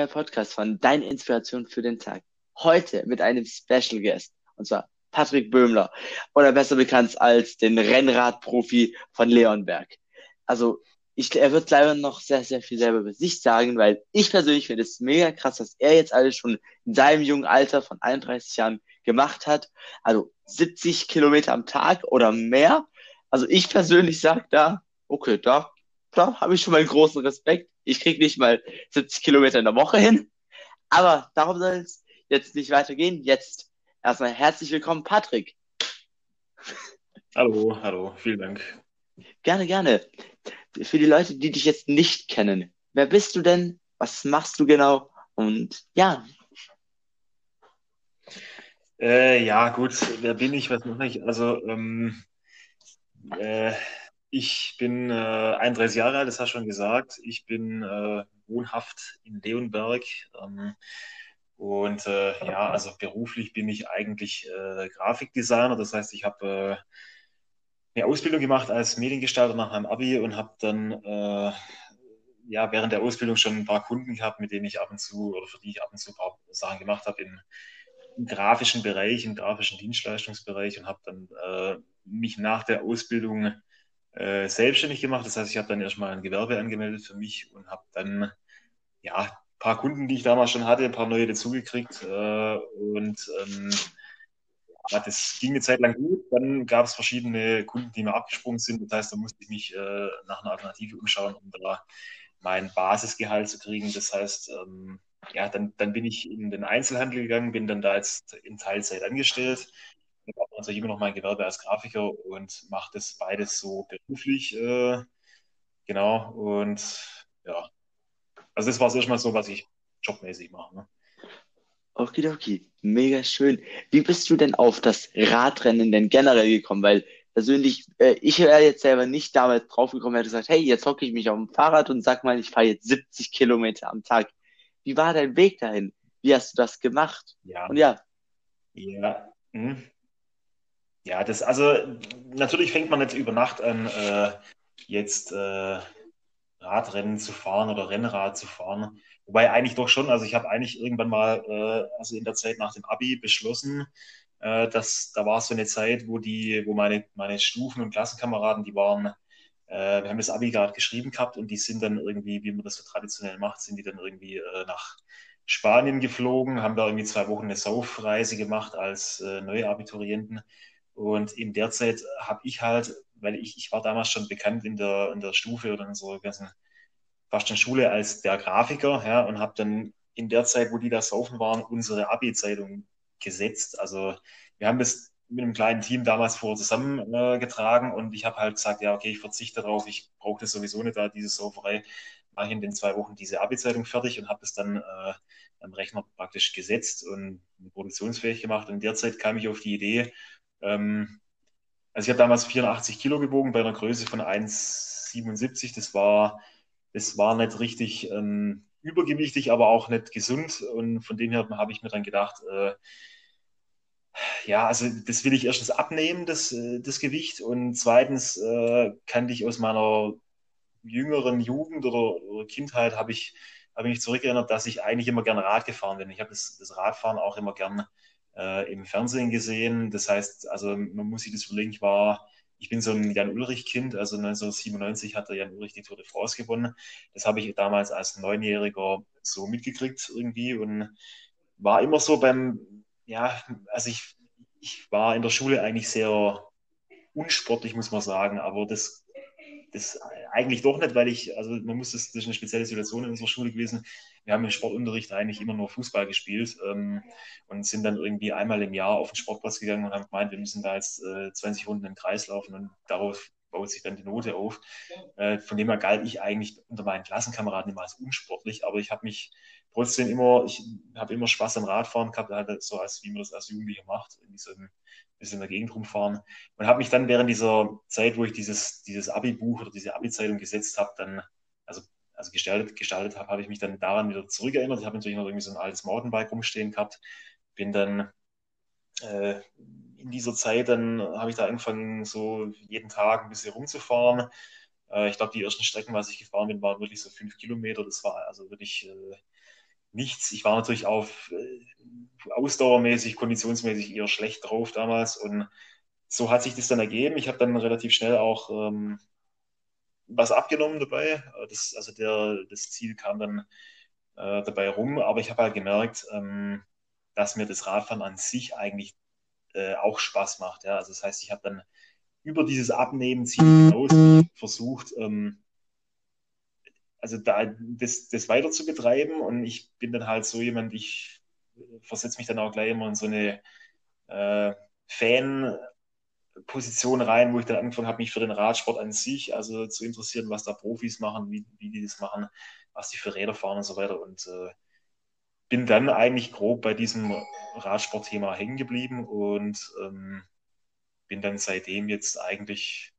neuer Podcast von Deine Inspiration für den Tag. Heute mit einem Special Guest, und zwar Patrick Böhmler, oder besser bekannt als den Rennradprofi von Leonberg. Also, ich, er wird leider noch sehr, sehr viel selber über sich sagen, weil ich persönlich finde es mega krass, was er jetzt alles schon in seinem jungen Alter von 31 Jahren gemacht hat. Also 70 Kilometer am Tag oder mehr. Also ich persönlich sage da, okay, da, da habe ich schon mal großen Respekt. Ich krieg nicht mal 70 Kilometer in der Woche hin. Aber darum soll es jetzt nicht weitergehen. Jetzt erstmal herzlich willkommen, Patrick. Hallo, hallo, vielen Dank. Gerne, gerne. Für die Leute, die dich jetzt nicht kennen, wer bist du denn? Was machst du genau? Und ja. Äh, ja, gut, wer bin ich? Was mache ich? Also, ähm, äh, ich bin äh, 31 Jahre alt, das hast du schon gesagt. Ich bin äh, wohnhaft in Leonberg. Ähm, und äh, ja, also beruflich bin ich eigentlich äh, Grafikdesigner. Das heißt, ich habe äh, eine Ausbildung gemacht als Mediengestalter nach meinem Abi und habe dann äh, ja während der Ausbildung schon ein paar Kunden gehabt, mit denen ich ab und zu oder für die ich ab und zu ein paar Sachen gemacht habe im, im grafischen Bereich, im grafischen Dienstleistungsbereich und habe dann mich nach der Ausbildung äh, selbstständig gemacht. Das heißt, ich habe dann erstmal ein Gewerbe angemeldet für mich und habe dann ja ein paar Kunden, die ich damals schon hatte, ein paar neue dazugekriegt. Äh, und ähm, ja, das ging eine Zeit lang gut. Dann gab es verschiedene Kunden, die mir abgesprungen sind. Das heißt, da musste ich mich äh, nach einer Alternative umschauen, um da mein Basisgehalt zu kriegen. Das heißt, ähm, ja, dann, dann bin ich in den Einzelhandel gegangen, bin dann da jetzt in Teilzeit angestellt ich habe natürlich immer noch mein Gewerbe als Grafiker und mache das beides so beruflich. Äh, genau. Und ja, also das war es erstmal so, was ich jobmäßig mache. Ne? Okay, okay, mega schön. Wie bist du denn auf das Radrennen denn generell gekommen? Weil persönlich, äh, ich wäre jetzt selber nicht damals draufgekommen, hätte gesagt, hey, jetzt hocke ich mich auf dem Fahrrad und sag mal, ich fahre jetzt 70 Kilometer am Tag. Wie war dein Weg dahin? Wie hast du das gemacht? Ja. Und ja. Ja. Hm. Ja, das, also natürlich fängt man nicht über Nacht an, äh, jetzt äh, Radrennen zu fahren oder Rennrad zu fahren. Wobei eigentlich doch schon, also ich habe eigentlich irgendwann mal, äh, also in der Zeit nach dem Abi beschlossen, äh, dass da war so eine Zeit, wo die, wo meine, meine Stufen- und Klassenkameraden, die waren, äh, wir haben das Abi gerade geschrieben gehabt und die sind dann irgendwie, wie man das so traditionell macht, sind die dann irgendwie äh, nach Spanien geflogen, haben da irgendwie zwei Wochen eine Saufreise gemacht als äh, neue Abiturienten und in der Zeit habe ich halt, weil ich, ich war damals schon bekannt in der, in der Stufe oder in so ganzen fast schon Schule als der Grafiker, ja, und habe dann in der Zeit, wo die da saufen waren, unsere Abi-Zeitung gesetzt. Also wir haben das mit einem kleinen Team damals vor zusammengetragen äh, und ich habe halt gesagt, ja, okay, ich verzichte darauf, ich brauche das sowieso nicht da, diese Sauferei, mache ich in den zwei Wochen diese Abi-Zeitung fertig und habe das dann äh, am Rechner praktisch gesetzt und produktionsfähig gemacht. Und in der Zeit kam ich auf die Idee, ähm, also ich habe damals 84 Kilo gewogen bei einer Größe von 1,77. Das war, das war nicht richtig ähm, übergewichtig, aber auch nicht gesund. Und von dem her habe ich mir dann gedacht, äh, ja, also das will ich erstens abnehmen, das, äh, das Gewicht. Und zweitens äh, kannte ich aus meiner jüngeren Jugend oder, oder Kindheit, habe ich, hab ich mich zurückerinnert, dass ich eigentlich immer gerne Rad gefahren bin. Ich habe das, das Radfahren auch immer gern äh, im Fernsehen gesehen. Das heißt, also man muss sich das überlegen, ich war, ich bin so ein Jan-Ulrich-Kind, also 1997 hat der Jan-Ulrich die Tour de France gewonnen. Das habe ich damals als Neunjähriger so mitgekriegt irgendwie und war immer so beim, ja, also ich, ich war in der Schule eigentlich sehr unsportlich, muss man sagen, aber das das eigentlich doch nicht, weil ich, also man muss das, das ist eine spezielle Situation in unserer Schule gewesen. Wir haben im Sportunterricht eigentlich immer nur Fußball gespielt ähm, und sind dann irgendwie einmal im Jahr auf den Sportplatz gegangen und haben gemeint, wir müssen da jetzt äh, 20 Runden im Kreis laufen und darauf baut sich dann die Note auf. Äh, von dem her galt ich eigentlich unter meinen Klassenkameraden immer als unsportlich, aber ich habe mich trotzdem immer, ich habe immer Spaß am Radfahren gehabt, halt so als wie man das als Jugendlicher macht, in diesem bisschen in der Gegend rumfahren und habe mich dann während dieser Zeit, wo ich dieses, dieses Abi-Buch oder diese Abi-Zeitung gesetzt habe, dann, also, also gestaltet, gestaltet habe, habe ich mich dann daran wieder zurückerinnert. Ich habe natürlich noch irgendwie so ein altes Mountainbike rumstehen gehabt, bin dann äh, in dieser Zeit, dann habe ich da angefangen, so jeden Tag ein bisschen rumzufahren. Äh, ich glaube, die ersten Strecken, was ich gefahren bin, waren wirklich so fünf Kilometer. Das war also wirklich äh, nichts. Ich war natürlich auf äh, ausdauermäßig, konditionsmäßig eher schlecht drauf damals und so hat sich das dann ergeben. Ich habe dann relativ schnell auch ähm, was abgenommen dabei. Das, also der, das Ziel kam dann äh, dabei rum, aber ich habe halt gemerkt, ähm, dass mir das Radfahren an sich eigentlich äh, auch Spaß macht. Ja? Also das heißt, ich habe dann über dieses Abnehmen Ziel hinaus versucht, ähm, also da das, das weiter zu betreiben. Und ich bin dann halt so jemand, ich versetze mich dann auch gleich immer in so eine äh, Fan-Position rein, wo ich dann angefangen habe, mich für den Radsport an sich also zu interessieren, was da Profis machen, wie, wie die das machen, was die für Räder fahren und so weiter. Und äh, bin dann eigentlich grob bei diesem Radsportthema hängen geblieben und ähm, bin dann seitdem jetzt eigentlich,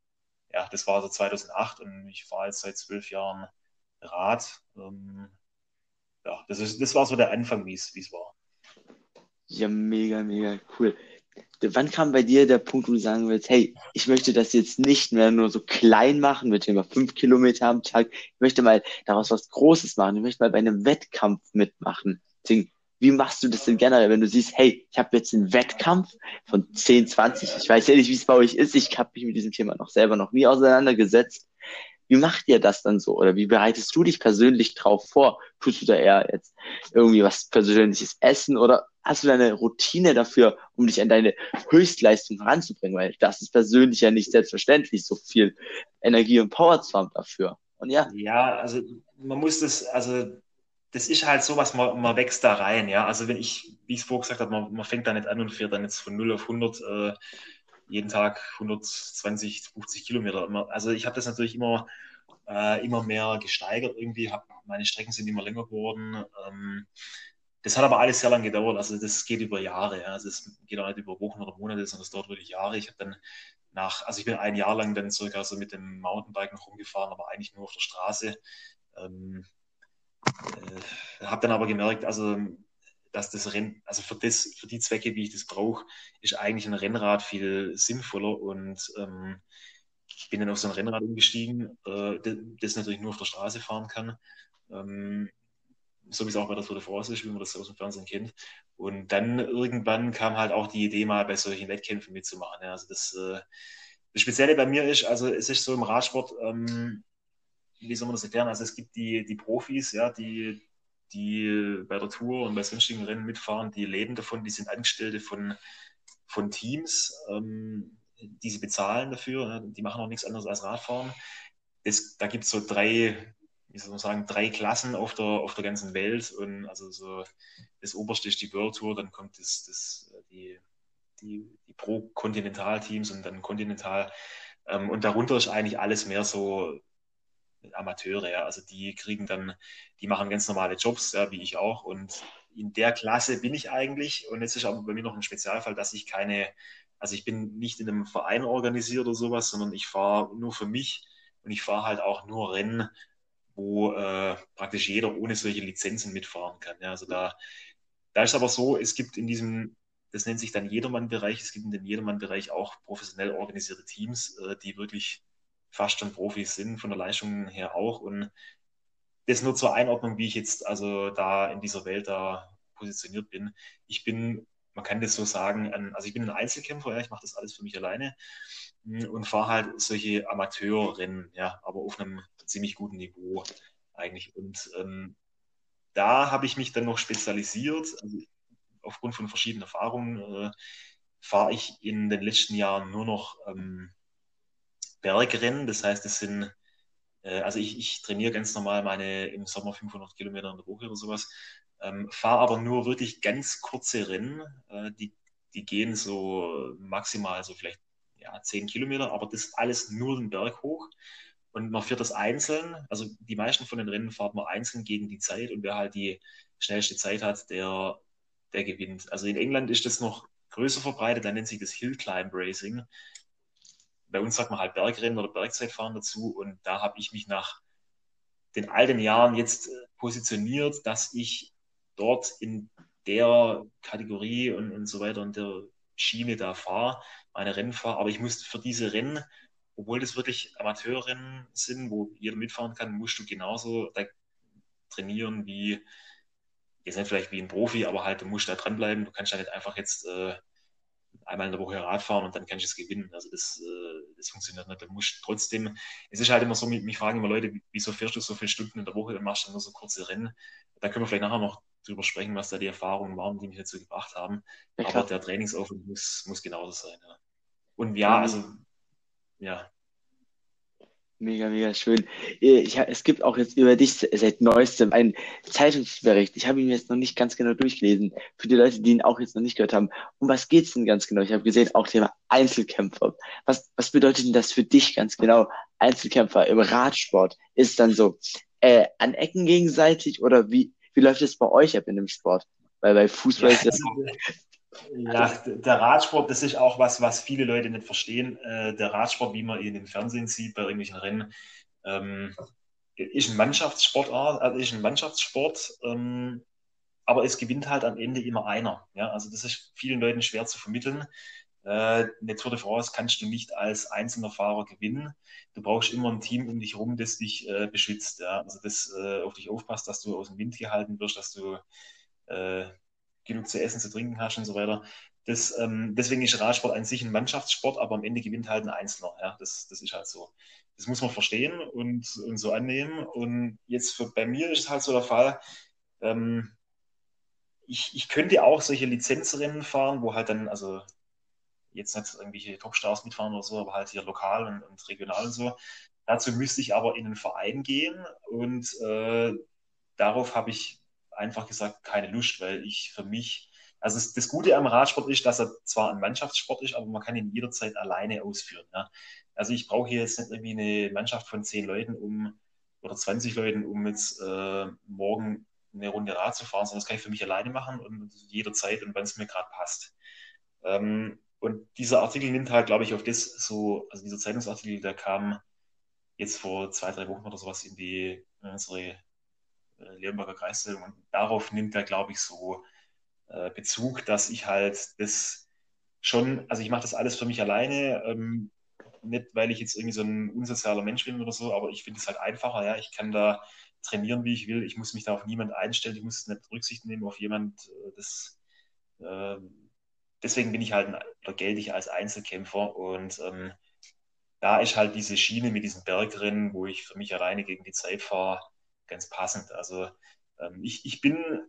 ja, das war so 2008 und ich fahre jetzt seit zwölf Jahren Rad. Ähm, ja, das, ist, das war so der Anfang, wie es war. Ja, mega, mega cool. Wann kam bei dir der Punkt, wo du sagen willst, hey, ich möchte das jetzt nicht mehr nur so klein machen, mit immer fünf Kilometer am Tag. Ich möchte mal daraus was Großes machen. Ich möchte mal bei einem Wettkampf mitmachen. Deswegen, wie machst du das denn generell, wenn du siehst, hey, ich habe jetzt einen Wettkampf von 10, 20, ich weiß ja nicht, wie es bei euch ist, ich habe mich mit diesem Thema noch selber noch nie auseinandergesetzt. Wie macht ihr das dann so? Oder wie bereitest du dich persönlich drauf vor? Tust du da eher jetzt irgendwie was Persönliches essen oder hast du eine Routine dafür, um dich an deine Höchstleistung heranzubringen? Weil das ist persönlich ja nicht selbstverständlich, so viel Energie und Power zu haben dafür. Und ja. Ja, also man muss das, also das ist halt so, was man, man wächst da rein, ja. Also wenn ich, wie ich es vorher gesagt habe, man, man fängt da nicht an und fährt dann jetzt von 0 auf 100 äh, jeden Tag 120, 50 Kilometer. Also ich habe das natürlich immer, äh, immer mehr gesteigert irgendwie. Hab, meine Strecken sind immer länger geworden. Ähm, das hat aber alles sehr lange gedauert. Also das geht über Jahre. Ja. Also das geht auch nicht über Wochen oder Monate, sondern das dauert wirklich Jahre. Ich habe dann nach, also ich bin ein Jahr lang dann circa so mit dem Mountainbike noch rumgefahren, aber eigentlich nur auf der Straße. Ähm, äh, habe dann aber gemerkt, also dass das Rennen, also für, das, für die Zwecke, wie ich das brauche, ist eigentlich ein Rennrad viel sinnvoller und ähm, ich bin dann auf so ein Rennrad umgestiegen, äh, das natürlich nur auf der Straße fahren kann. Ähm, so wie es auch bei der Tour de France ist, wie man das aus dem Fernsehen kennt. Und dann irgendwann kam halt auch die Idee, mal bei solchen Wettkämpfen mitzumachen. Ja, also das, äh, das Spezielle bei mir ist, also es ist so im Radsport, ähm, wie soll man das erklären? Also es gibt die, die Profis, ja, die, die bei der Tour und bei sonstigen Rennen mitfahren, die leben davon, die sind Angestellte von, von Teams, ähm, die sie bezahlen dafür. Ne? Die machen auch nichts anderes als Radfahren. Das, da gibt es so drei, wie soll man sagen, drei Klassen auf der, auf der ganzen Welt. Und also so das oberste ist die World Tour, dann kommt das, das, die, die, die Pro-Kontinental-Teams und dann Kontinental. Ähm, und darunter ist eigentlich alles mehr so Amateure, ja. Also die kriegen dann, die machen ganz normale Jobs, ja, wie ich auch. Und in der Klasse bin ich eigentlich. Und jetzt ist aber bei mir noch ein Spezialfall, dass ich keine, also ich bin nicht in einem Verein organisiert oder sowas, sondern ich fahre nur für mich und ich fahre halt auch nur Rennen, wo äh, praktisch jeder ohne solche Lizenzen mitfahren kann. Ja. Also da, da ist aber so, es gibt in diesem, das nennt sich dann Jedermann-Bereich, es gibt in dem Jedermann-Bereich auch professionell organisierte Teams, äh, die wirklich fast schon Profis sind, von der Leistung her auch. Und das nur zur Einordnung, wie ich jetzt also da in dieser Welt da positioniert bin. Ich bin, man kann das so sagen, ein, also ich bin ein Einzelkämpfer, ja, ich mache das alles für mich alleine hm, und fahre halt solche Amateurrennen, ja, aber auf einem ziemlich guten Niveau eigentlich. Und ähm, da habe ich mich dann noch spezialisiert. Also aufgrund von verschiedenen Erfahrungen äh, fahre ich in den letzten Jahren nur noch ähm, Bergrennen. Das heißt, es sind, äh, also ich, ich trainiere ganz normal meine im Sommer 500 Kilometer in der Woche oder sowas, ähm, fahre aber nur wirklich ganz kurze Rennen. Äh, die, die gehen so maximal so vielleicht ja, 10 Kilometer, aber das alles nur den Berg hoch. Und man fährt das einzeln. Also die meisten von den Rennen fahrt man einzeln gegen die Zeit und wer halt die schnellste Zeit hat, der, der gewinnt. Also in England ist das noch größer verbreitet, da nennt sich das Hill Climb Racing bei uns sagt man halt Bergrennen oder Bergzeitfahren dazu. Und da habe ich mich nach den alten Jahren jetzt äh, positioniert, dass ich dort in der Kategorie und, und so weiter und der Schiene da fahre, meine Rennen fahre. Aber ich muss für diese Rennen, obwohl das wirklich Amateurrennen sind, wo jeder mitfahren kann, musst du genauso trainieren wie jetzt nicht vielleicht wie ein Profi, aber halt, du musst da dranbleiben. Du kannst ja nicht einfach jetzt äh, einmal in der Woche Rad fahren und dann kannst du es gewinnen. Also das, äh, das funktioniert nicht. Du musst trotzdem, es ist halt immer so, mich fragen immer Leute, wieso fährst du so viele Stunden in der Woche und machst dann nur so kurze Rennen? Da können wir vielleicht nachher noch drüber sprechen, was da die Erfahrungen waren, die mich dazu gebracht haben. Ja, Aber der Trainingsaufwand muss, muss genauso sein. Ja. Und ja, mhm. also, ja, Mega, mega schön. Ich, es gibt auch jetzt über dich seit neuestem einen Zeitungsbericht. Ich habe ihn jetzt noch nicht ganz genau durchgelesen. Für die Leute, die ihn auch jetzt noch nicht gehört haben. Um was geht's denn ganz genau? Ich habe gesehen, auch Thema Einzelkämpfer. Was, was bedeutet denn das für dich ganz genau? Einzelkämpfer im Radsport ist dann so äh, an Ecken gegenseitig oder wie, wie läuft es bei euch ab in dem Sport? Weil bei Fußball ist das ja, der Radsport, das ist auch was, was viele Leute nicht verstehen. Äh, der Radsport, wie man ihn im Fernsehen sieht, bei irgendwelchen Rennen, ähm, ist ein Mannschaftssportart, also ist ein Mannschaftssport, ähm, aber es gewinnt halt am Ende immer einer. Ja? Also das ist vielen Leuten schwer zu vermitteln. Äh, eine Tour de France kannst du nicht als einzelner Fahrer gewinnen. Du brauchst immer ein Team um dich herum, das dich äh, beschützt. Ja? Also das äh, auf dich aufpasst, dass du aus dem Wind gehalten wirst, dass du äh, genug zu essen, zu trinken hast und so weiter. Das, ähm, deswegen ist Radsport an sich ein Mannschaftssport, aber am Ende gewinnt halt ein Einzelner. Ja, das, das ist halt so. Das muss man verstehen und, und so annehmen. Und jetzt für, bei mir ist es halt so der Fall, ähm, ich, ich könnte auch solche Lizenzrennen fahren, wo halt dann, also jetzt nicht irgendwelche Topstars mitfahren oder so, aber halt hier lokal und, und regional und so. Dazu müsste ich aber in einen Verein gehen und äh, darauf habe ich einfach gesagt keine Lust, weil ich für mich, also das Gute am Radsport ist, dass er zwar ein Mannschaftssport ist, aber man kann ihn jederzeit alleine ausführen. Ja. Also ich brauche hier jetzt nicht irgendwie eine Mannschaft von zehn Leuten um oder 20 Leuten, um jetzt äh, morgen eine Runde Rad zu fahren, sondern das kann ich für mich alleine machen und jederzeit und wann es mir gerade passt. Ähm, und dieser Artikel nimmt halt, glaube ich, auf das so, also dieser Zeitungsartikel, der kam jetzt vor zwei, drei Wochen oder sowas in die in unsere äh, Leonberger Kreiszählung. Und darauf nimmt er, glaube ich, so äh, Bezug, dass ich halt das schon, also ich mache das alles für mich alleine, ähm, nicht weil ich jetzt irgendwie so ein unsozialer Mensch bin oder so, aber ich finde es halt einfacher, ja, ich kann da trainieren, wie ich will, ich muss mich da auf niemand einstellen, ich muss nicht Rücksicht nehmen auf jemand, äh, das, äh, deswegen bin ich halt, oder gelte ich als Einzelkämpfer und ähm, da ist halt diese Schiene mit diesen Bergrennen, wo ich für mich alleine gegen die Zeit fahre, ganz passend. Also ähm, ich, ich bin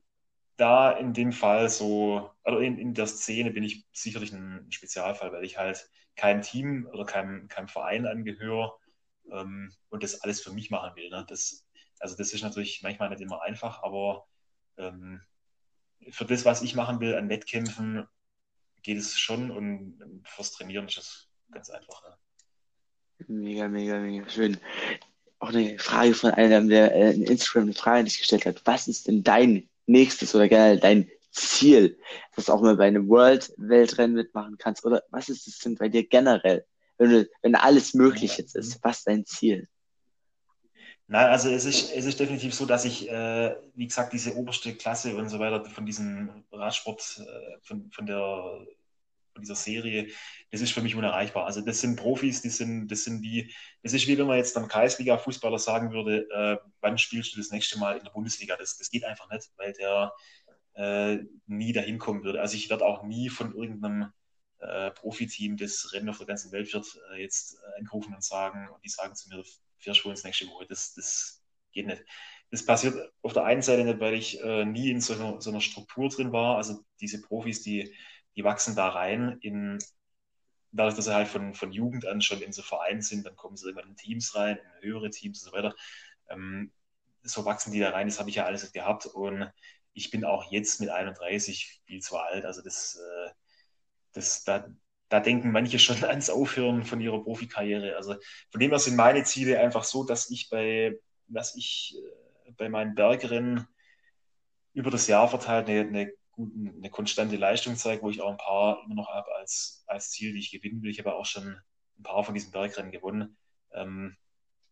da in dem Fall so, oder in, in der Szene bin ich sicherlich ein Spezialfall, weil ich halt kein Team oder keinem, keinem Verein angehöre ähm, und das alles für mich machen will. Ne? Das, also das ist natürlich manchmal nicht immer einfach, aber ähm, für das, was ich machen will an Wettkämpfen, geht es schon und fürs Trainieren ist es ganz einfach. Ne? Mega, mega, mega schön auch eine Frage von einem, der äh, in Instagram eine Frage nicht gestellt hat. Was ist denn dein nächstes oder generell dein Ziel, dass du auch mal bei einem World-Weltrennen mitmachen kannst? Oder was ist es denn bei dir generell, wenn, du, wenn alles möglich jetzt ist? Was ist dein Ziel? Nein, also es ist, es ist definitiv so, dass ich, äh, wie gesagt, diese oberste Klasse und so weiter von diesem Radsport, äh, von, von der dieser Serie, das ist für mich unerreichbar. Also das sind Profis, die sind, das sind wie, es ist wie wenn man jetzt einem Kreisliga-Fußballer sagen würde, äh, wann spielst du das nächste Mal in der Bundesliga? Das, das geht einfach nicht, weil der äh, nie dahin kommen würde. Also ich werde auch nie von irgendeinem äh, Profiteam, das Rennen auf der ganzen Welt wird, äh, jetzt äh, anrufen und sagen, und die sagen zu mir, fährst du ins nächste Woche. Das, das geht nicht. Das passiert auf der einen Seite nicht, weil ich äh, nie in so einer, so einer Struktur drin war. Also diese Profis, die die wachsen da rein in, dadurch, dass sie halt von, von Jugend an schon in so Vereinen sind, dann kommen sie irgendwann in Teams rein, in höhere Teams und so weiter. Ähm, so wachsen die da rein, das habe ich ja alles gehabt und ich bin auch jetzt mit 31 viel zu alt, also das, äh, das da, da denken manche schon ans Aufhören von ihrer Profikarriere. Also von dem her sind meine Ziele einfach so, dass ich bei, dass ich äh, bei meinen Bergrennen über das Jahr verteilt eine, eine guten, eine konstante Leistung zeige, wo ich auch ein paar immer noch habe als, als Ziel, die ich gewinnen will. Ich habe auch schon ein paar von diesen Bergrennen gewonnen. Ähm,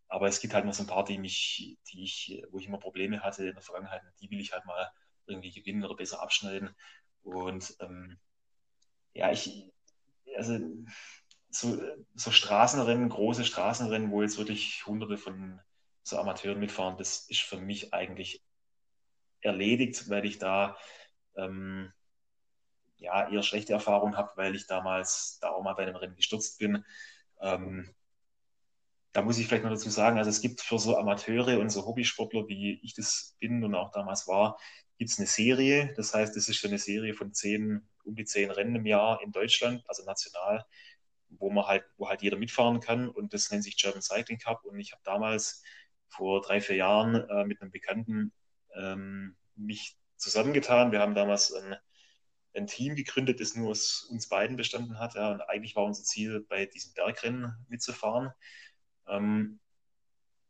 aber es gibt halt noch so ein paar, die mich, die ich, wo ich immer Probleme hatte in der Vergangenheit. Die will ich halt mal irgendwie gewinnen oder besser abschneiden. Und ähm, ja, ich, also so, so Straßenrennen, große Straßenrennen, wo jetzt wirklich hunderte von so Amateuren mitfahren, das ist für mich eigentlich erledigt, weil ich da ähm, ja eher schlechte Erfahrungen habe, weil ich damals da auch mal bei einem Rennen gestürzt bin. Ähm, da muss ich vielleicht noch dazu sagen, also es gibt für so Amateure und so Hobbysportler, wie ich das bin und auch damals war, gibt es eine Serie. Das heißt, es ist so eine Serie von zehn, um die zehn Rennen im Jahr in Deutschland, also national, wo man halt, wo halt jeder mitfahren kann. Und das nennt sich German Cycling Cup. Und ich habe damals vor drei, vier Jahren äh, mit einem Bekannten ähm, mich zusammengetan. Wir haben damals ein, ein Team gegründet, das nur aus uns beiden bestanden hat. Ja, und eigentlich war unser Ziel, bei diesem Bergrennen mitzufahren. Ähm,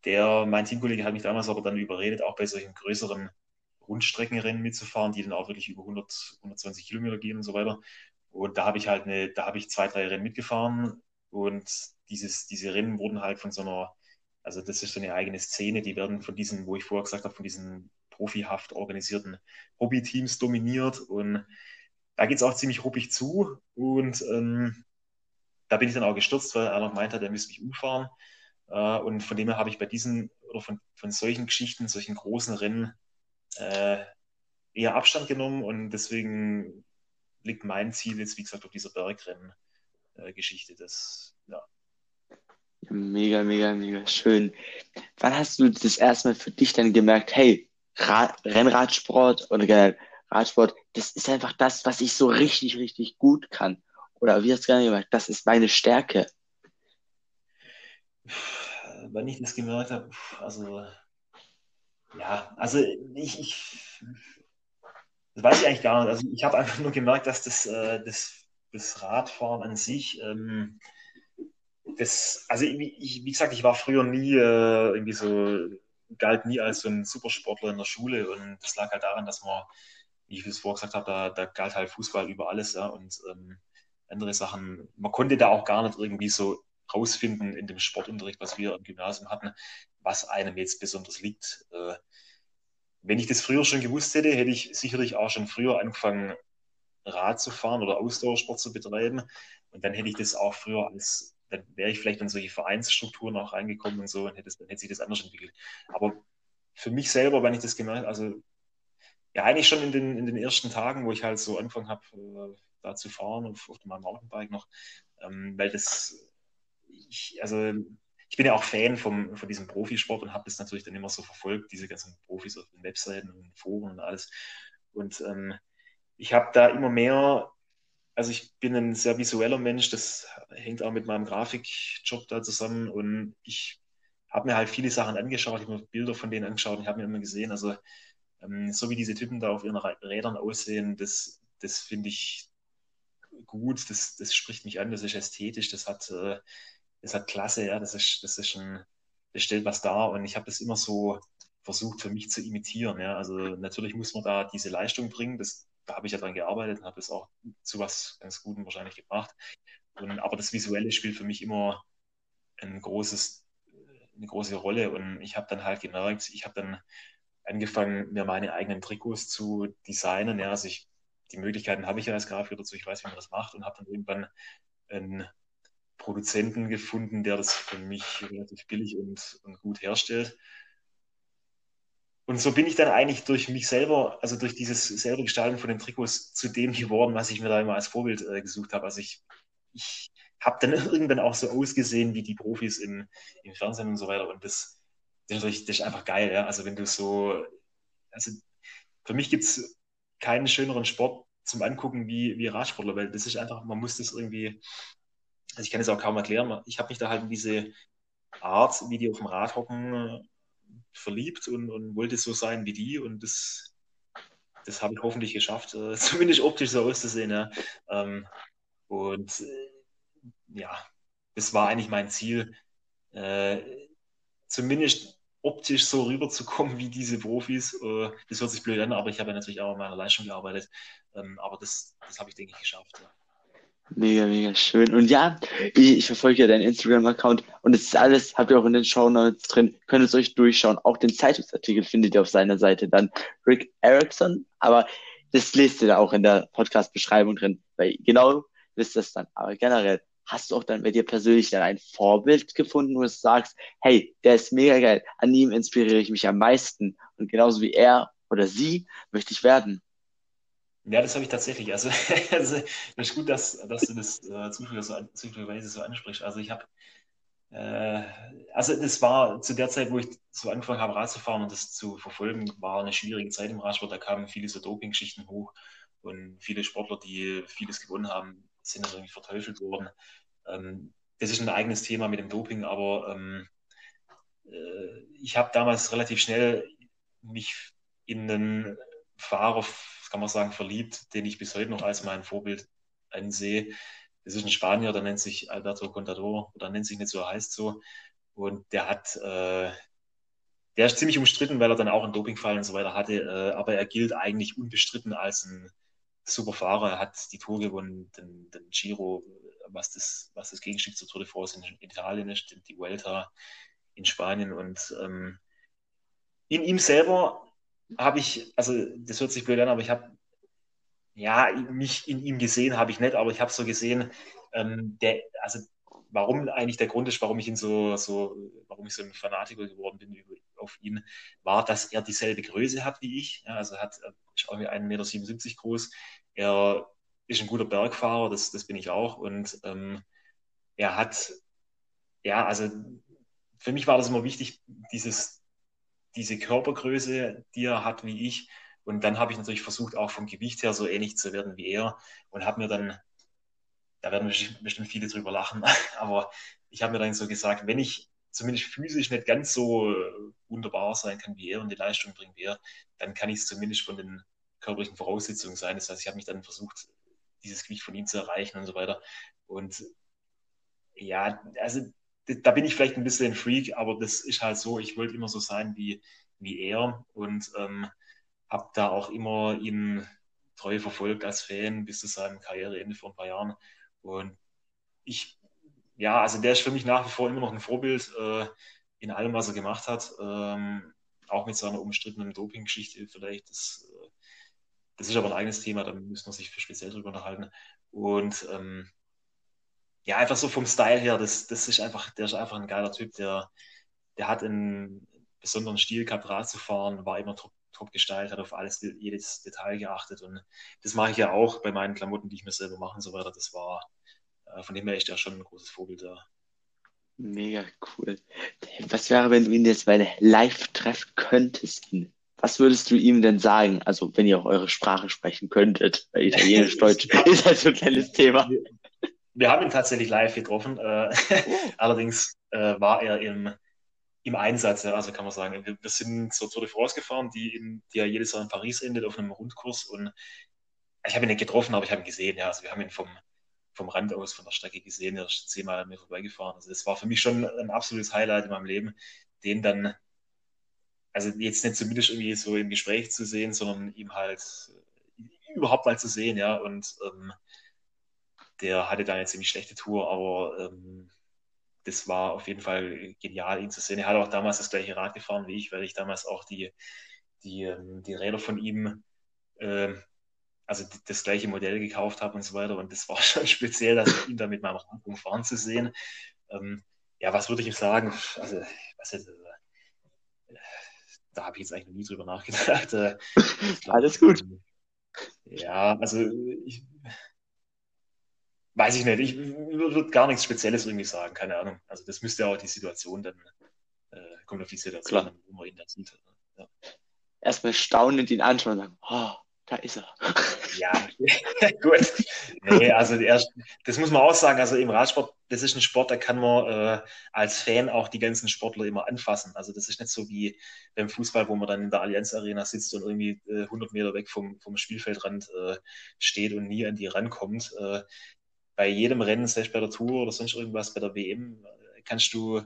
der, mein Teamkollege hat mich damals aber dann überredet, auch bei solchen größeren Rundstreckenrennen mitzufahren, die dann auch wirklich über 100, 120 Kilometer gehen und so weiter. Und da habe ich halt eine, da habe ich zwei, drei Rennen mitgefahren und dieses, diese Rennen wurden halt von so einer, also das ist so eine eigene Szene, die werden von diesen, wo ich vorher gesagt habe, von diesen profihaft organisierten Hobbyteams dominiert und da geht es auch ziemlich ruppig zu und ähm, da bin ich dann auch gestürzt, weil einer gemeint hat, er müsste mich umfahren äh, und von dem her habe ich bei diesen oder von, von solchen Geschichten, solchen großen Rennen äh, eher Abstand genommen und deswegen liegt mein Ziel jetzt, wie gesagt, auf dieser Bergrennen-Geschichte. Das, ja. Mega, mega, mega schön. Wann hast du das erstmal für dich dann gemerkt, hey, Rad Rennradsport oder generell Radsport, das ist einfach das, was ich so richtig, richtig gut kann? Oder wie hast du gerade gemerkt, das ist meine Stärke? Wenn ich das gemerkt habe, also ja, also ich, ich das weiß ich eigentlich gar nicht. Also ich habe einfach nur gemerkt, dass das, äh, das, das Radfahren an sich, ähm, das, also ich, wie gesagt, ich war früher nie äh, irgendwie so, galt nie als so ein Supersportler in der Schule und das lag halt daran, dass man, wie ich es vorher gesagt habe, da, da galt halt Fußball über alles, ja, und ähm, andere Sachen, man konnte da auch gar nicht irgendwie so rausfinden in dem Sportunterricht, was wir im Gymnasium hatten, was einem jetzt besonders liegt. Äh, wenn ich das früher schon gewusst hätte, hätte ich sicherlich auch schon früher angefangen, Rad zu fahren oder Ausdauersport zu betreiben. Und dann hätte ich das auch früher als, dann wäre ich vielleicht in solche Vereinsstrukturen auch reingekommen und so, und hätte, dann hätte sich das anders entwickelt. Aber für mich selber, wenn ich das gemerkt also ja, eigentlich schon in den, in den ersten Tagen, wo ich halt so angefangen habe, äh, da zu fahren, auf, auf meinem Mountainbike noch, ähm, weil das, ich, also ich bin ja auch Fan vom, von diesem Profisport und habe das natürlich dann immer so verfolgt, diese ganzen Profis auf den Webseiten und Foren und alles. Und ähm, ich habe da immer mehr, also ich bin ein sehr visueller Mensch, das hängt auch mit meinem Grafikjob da zusammen und ich habe mir halt viele Sachen angeschaut, ich habe mir Bilder von denen angeschaut und ich habe mir immer gesehen, also ähm, so wie diese Typen da auf ihren Rädern aussehen, das, das finde ich gut, das, das spricht mich an, das ist ästhetisch, das hat äh, ist halt klasse, ja, das ist, das ist ein, das stellt was dar und ich habe das immer so versucht für mich zu imitieren, ja, also natürlich muss man da diese Leistung bringen, das, da habe ich ja dran gearbeitet und habe das auch zu was ganz Gutem wahrscheinlich gebracht, und, aber das Visuelle spielt für mich immer ein großes, eine große Rolle. Und ich habe dann halt gemerkt, ich habe dann angefangen, mir meine eigenen Trikots zu designen, ja, also ich, die Möglichkeiten habe ich ja als Grafiker dazu, ich weiß, wie man das macht. Und habe dann irgendwann ein Produzenten gefunden, der das für mich relativ billig und, und gut herstellt. Und so bin ich dann eigentlich durch mich selber, also durch dieses selber Gestalten von den Trikots zu dem geworden, was ich mir da immer als Vorbild äh, gesucht habe. Also ich, ich habe dann irgendwann auch so ausgesehen wie die Profis im, im Fernsehen und so weiter. Und das, das, ist, das ist einfach geil. Ja? Also wenn du so, also für mich gibt es keinen schöneren Sport zum Angucken wie, wie Radsportler, weil das ist einfach, man muss das irgendwie also ich kann es auch kaum erklären, ich habe mich da halt in diese Art, wie die auf dem Rad hocken, verliebt und, und wollte so sein wie die und das, das habe ich hoffentlich geschafft, äh, zumindest optisch so auszusehen. Ja. Ähm, und äh, ja, das war eigentlich mein Ziel, äh, zumindest optisch so rüberzukommen wie diese Profis. Äh, das hört sich blöd an, aber ich habe ja natürlich auch an meiner Leistung gearbeitet. Ähm, aber das, das habe ich, denke ich, geschafft. Ja. Mega, mega schön. Und ja, ich, ich verfolge ja deinen Instagram-Account und es ist alles, habt ihr auch in den Show Notes drin, könnt es euch durchschauen. Auch den Zeitungsartikel findet ihr auf seiner Seite dann Rick Erickson, aber das lest ihr da auch in der Podcast-Beschreibung drin, weil genau wisst ihr das dann. Aber generell, hast du auch dann bei dir persönlich dann ein Vorbild gefunden, wo du sagst, hey, der ist mega geil, an ihm inspiriere ich mich am meisten und genauso wie er oder sie möchte ich werden? Ja, das habe ich tatsächlich. Also, also das ist gut, dass, dass du das äh, zufälligerweise so, ansprichst. Also ich habe, äh, also das war zu der Zeit, wo ich so angefangen habe, Rad zu fahren und das zu verfolgen, war eine schwierige Zeit im Radsport. Da kamen viele so Doping-Geschichten hoch und viele Sportler, die vieles gewonnen haben, sind dann irgendwie verteufelt worden. Ähm, das ist ein eigenes Thema mit dem Doping, aber ähm, äh, ich habe damals relativ schnell mich in einen Fahrer kann man sagen, verliebt, den ich bis heute noch als mein Vorbild ansehe. Das ist ein Spanier, der nennt sich Alberto Contador, oder nennt sich nicht so, heißt so. Und der hat, äh, der ist ziemlich umstritten, weil er dann auch einen Dopingfall und so weiter hatte, äh, aber er gilt eigentlich unbestritten als ein super Fahrer. Er hat die Tour gewonnen, den, den Giro, was das, was das Gegenstück zur Tour de France in, in Italien ist, die Vuelta in Spanien und ähm, in ihm selber habe ich, also das hört sich blöd an, aber ich habe, ja, mich in ihm gesehen habe ich nicht, aber ich habe so gesehen, ähm, der, also warum eigentlich der Grund ist, warum ich ihn so, so, warum ich so ein Fanatiker geworden bin auf ihn, war, dass er dieselbe Größe hat wie ich. Ja, also hat, ist irgendwie 1,77 Meter groß. Er ist ein guter Bergfahrer, das, das bin ich auch. Und ähm, er hat, ja, also für mich war das immer wichtig, dieses, diese Körpergröße, die er hat wie ich. Und dann habe ich natürlich versucht, auch vom Gewicht her so ähnlich zu werden wie er und habe mir dann, da werden bestimmt viele drüber lachen, aber ich habe mir dann so gesagt, wenn ich zumindest physisch nicht ganz so wunderbar sein kann wie er und die Leistung bringen wie er, dann kann ich es zumindest von den körperlichen Voraussetzungen sein. Das heißt, ich habe mich dann versucht, dieses Gewicht von ihm zu erreichen und so weiter. Und ja, also da bin ich vielleicht ein bisschen ein Freak, aber das ist halt so, ich wollte immer so sein wie, wie er und ähm, habe da auch immer ihn treu verfolgt als Fan bis zu seinem Karriereende vor ein paar Jahren. Und ich, ja, also der ist für mich nach wie vor immer noch ein Vorbild äh, in allem, was er gemacht hat. Ähm, auch mit seiner umstrittenen Doping-Geschichte vielleicht. Das, äh, das ist aber ein eigenes Thema, da müssen wir sich speziell drüber unterhalten. Und ähm, ja, einfach so vom Style her, das, das ist einfach, der ist einfach ein geiler Typ, der, der hat einen besonderen Stil gehabt, Rad zu fahren, war immer top, top gestylt, hat auf alles, jedes Detail geachtet und das mache ich ja auch bei meinen Klamotten, die ich mir selber mache und so weiter. Das war, äh, von dem her ist der schon ein großes Vorbild da. Mega cool. Was wäre, wenn du ihn jetzt mal live treffen könntest? Was würdest du ihm denn sagen? Also, wenn ihr auch eure Sprache sprechen könntet, weil Italienisch, Deutsch ist halt so ein kleines Thema. Wir haben ihn tatsächlich live getroffen. Äh, oh. Allerdings äh, war er im, im Einsatz, also kann man sagen. Wir, wir sind zur Tour de France gefahren, die, in, die ja jedes Jahr in Paris endet, auf einem Rundkurs. Und ich habe ihn nicht getroffen, aber ich habe ihn gesehen. Ja, also wir haben ihn vom, vom Rand aus, von der Strecke gesehen. Er ist zehnmal an mir vorbeigefahren. Also das war für mich schon ein absolutes Highlight in meinem Leben, den dann, also jetzt nicht zumindest irgendwie so im Gespräch zu sehen, sondern ihm halt überhaupt mal zu sehen, ja. Und ähm, der hatte da eine ziemlich schlechte Tour, aber ähm, das war auf jeden Fall genial, ihn zu sehen. Er hat auch damals das gleiche Rad gefahren wie ich, weil ich damals auch die, die, ähm, die Räder von ihm, äh, also das gleiche Modell gekauft habe und so weiter. Und das war schon speziell, dass ihn da mit meinem Rad umfahren zu sehen. Ähm, ja, was würde ich ihm sagen? Also, was jetzt, äh, da habe ich jetzt eigentlich noch nie drüber nachgedacht. Äh, glaub, Alles gut. Ja, also ich, Weiß ich nicht. Ich würde gar nichts Spezielles irgendwie sagen, keine Ahnung. Also das müsste auch die Situation dann, äh, kommt auf die Situation, Klar. wo man ihn dann sieht. Ja. Erstmal staunend ihn anschauen und sagen, oh, da ist er. Ja, gut. Nee, also er, das muss man auch sagen, also im Radsport, das ist ein Sport, da kann man äh, als Fan auch die ganzen Sportler immer anfassen. Also das ist nicht so wie beim Fußball, wo man dann in der Allianz Arena sitzt und irgendwie äh, 100 Meter weg vom, vom Spielfeldrand äh, steht und nie an die rankommt. Äh, bei jedem Rennen, selbst bei der Tour oder sonst irgendwas, bei der WM, kannst du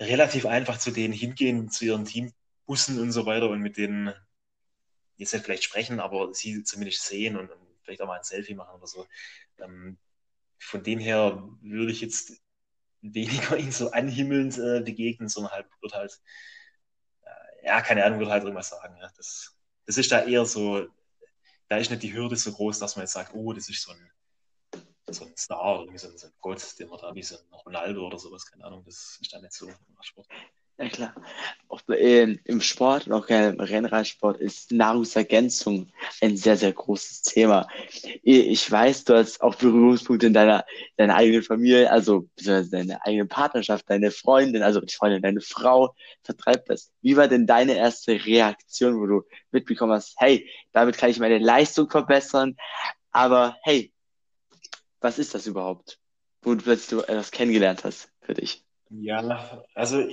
relativ einfach zu denen hingehen, zu ihren Teambussen und so weiter und mit denen jetzt nicht vielleicht sprechen, aber sie zumindest sehen und, und vielleicht auch mal ein Selfie machen oder so. Ähm, von dem her würde ich jetzt weniger ihn so anhimmelnd äh, begegnen, sondern halt wird halt, äh, ja, keine Ahnung, würde halt irgendwas sagen. Ja. Das, das ist da eher so, da ist nicht die Hürde so groß, dass man jetzt sagt, oh, das ist so ein so ein Star oder so ein, so ein Gott, den man da wie so ein Ronaldo oder sowas, keine Ahnung, das ist da nicht so Sport. Ja klar. Auch in, im Sport und auch im Rennradsport ist Nahrungsergänzung ein sehr, sehr großes Thema. Ich weiß, du hast auch Berührungspunkte in deiner, deiner eigenen Familie, also deine eigene Partnerschaft, deine Freundin, also die Freundin, deine Frau vertreibt das. Wie war denn deine erste Reaktion, wo du mitbekommen hast, hey, damit kann ich meine Leistung verbessern, aber hey, was ist das überhaupt? Wo du plötzlich etwas kennengelernt hast für dich. Ja, also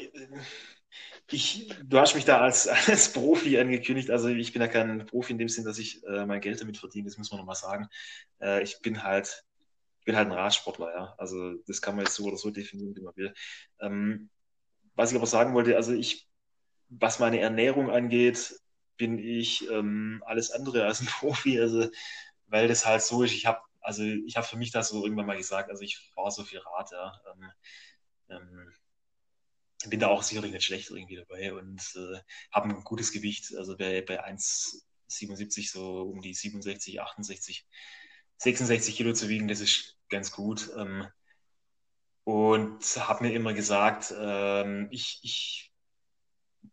ich, du hast mich da als, als Profi angekündigt. Also ich bin ja kein Profi in dem Sinn, dass ich äh, mein Geld damit verdiene, das muss man nochmal sagen. Äh, ich bin halt, bin halt ein Radsportler, ja. Also das kann man jetzt so oder so definieren, wie man will. Ähm, was ich aber sagen wollte, also ich, was meine Ernährung angeht, bin ich ähm, alles andere als ein Profi. Also weil das halt so ist, ich habe also ich habe für mich das so irgendwann mal gesagt, also ich fahre so viel Rad, ja. Ähm, ähm, bin da auch sicherlich nicht schlecht irgendwie dabei und äh, habe ein gutes Gewicht, also bei, bei 1,77 so um die 67, 68, 66 Kilo zu wiegen, das ist ganz gut. Ähm, und habe mir immer gesagt, ähm, ich, ich,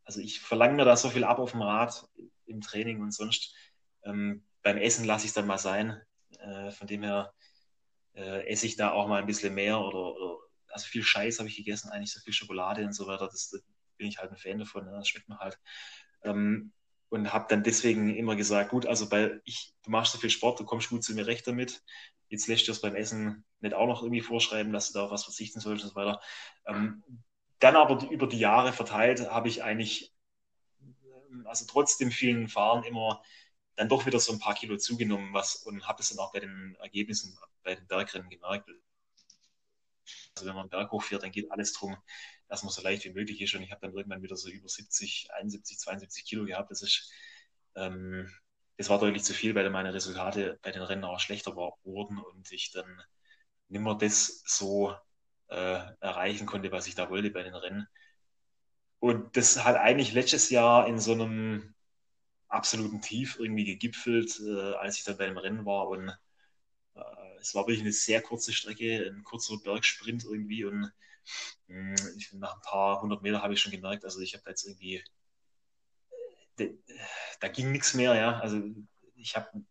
also ich verlange mir da so viel ab auf dem Rad im Training und sonst. Ähm, beim Essen lasse ich es dann mal sein. Äh, von dem her äh, esse ich da auch mal ein bisschen mehr oder, oder also viel Scheiß habe ich gegessen, eigentlich so viel Schokolade und so weiter. Das, das bin ich halt ein Fan davon, ne? das schmeckt mir halt. Ähm, und habe dann deswegen immer gesagt, gut, also bei ich, du machst so viel Sport, du kommst gut zu mir recht damit. Jetzt lässt du es beim Essen nicht auch noch irgendwie vorschreiben, dass du da auf was verzichten sollst und so weiter. Ähm, dann aber über die Jahre verteilt habe ich eigentlich, also trotz dem vielen Fahren immer dann doch wieder so ein paar Kilo zugenommen was, und habe das dann auch bei den Ergebnissen bei den Bergrennen gemerkt. Also wenn man Berg hochfährt, dann geht alles darum, dass man so leicht wie möglich ist. Und ich habe dann irgendwann wieder so über 70, 71, 72 Kilo gehabt. Das ist, ähm, das war deutlich zu viel, weil meine Resultate bei den Rennen auch schlechter war, wurden und ich dann nimmer das so äh, erreichen konnte, was ich da wollte bei den Rennen. Und das hat eigentlich letztes Jahr in so einem absoluten Tief irgendwie gegipfelt, äh, als ich dann beim Rennen war. Und äh, es war wirklich eine sehr kurze Strecke, ein kurzer Bergsprint irgendwie. Und mh, hm, ich, nach ein paar hundert Meter habe ich schon gemerkt, also ich habe da jetzt irgendwie, de, da ging nichts mehr, ja. Also ich habe